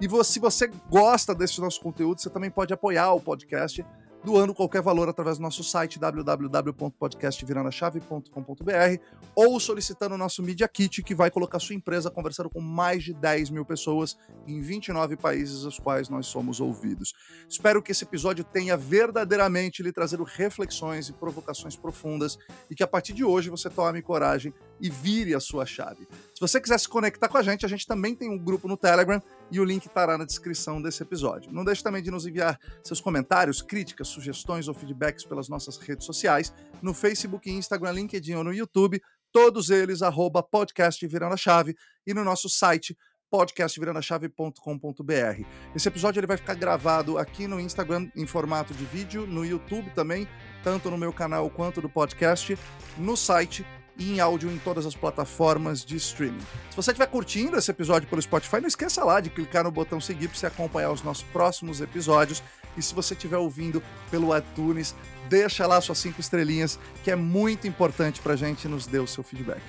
E se você gosta desse nosso conteúdo, você também pode apoiar o podcast doando qualquer valor através do nosso site www.podcastviranachave.com.br ou solicitando o nosso Media Kit, que vai colocar sua empresa conversando com mais de 10 mil pessoas em 29 países os quais nós somos ouvidos. Espero que esse episódio tenha verdadeiramente lhe trazido reflexões e provocações profundas e que a partir de hoje você tome coragem e vire a sua chave. Se você quiser se conectar com a gente, a gente também tem um grupo no Telegram e o link estará na descrição desse episódio. Não deixe também de nos enviar seus comentários, críticas, sugestões ou feedbacks pelas nossas redes sociais, no Facebook, Instagram, LinkedIn ou no YouTube, todos eles arroba podcast Virando a Chave e no nosso site podcastvirandachave.com.br. Esse episódio ele vai ficar gravado aqui no Instagram em formato de vídeo, no YouTube também, tanto no meu canal quanto do podcast, no site e em áudio em todas as plataformas de streaming. Se você estiver curtindo esse episódio pelo Spotify, não esqueça lá de clicar no botão seguir para você acompanhar os nossos próximos episódios. E se você estiver ouvindo pelo iTunes, deixa lá suas cinco estrelinhas, que é muito importante para a gente e nos dê o seu feedback.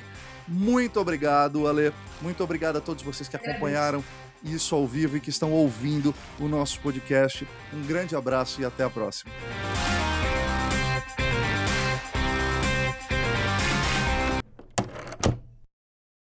Muito obrigado, Ale. Muito obrigado a todos vocês que acompanharam isso ao vivo e que estão ouvindo o nosso podcast. Um grande abraço e até a próxima.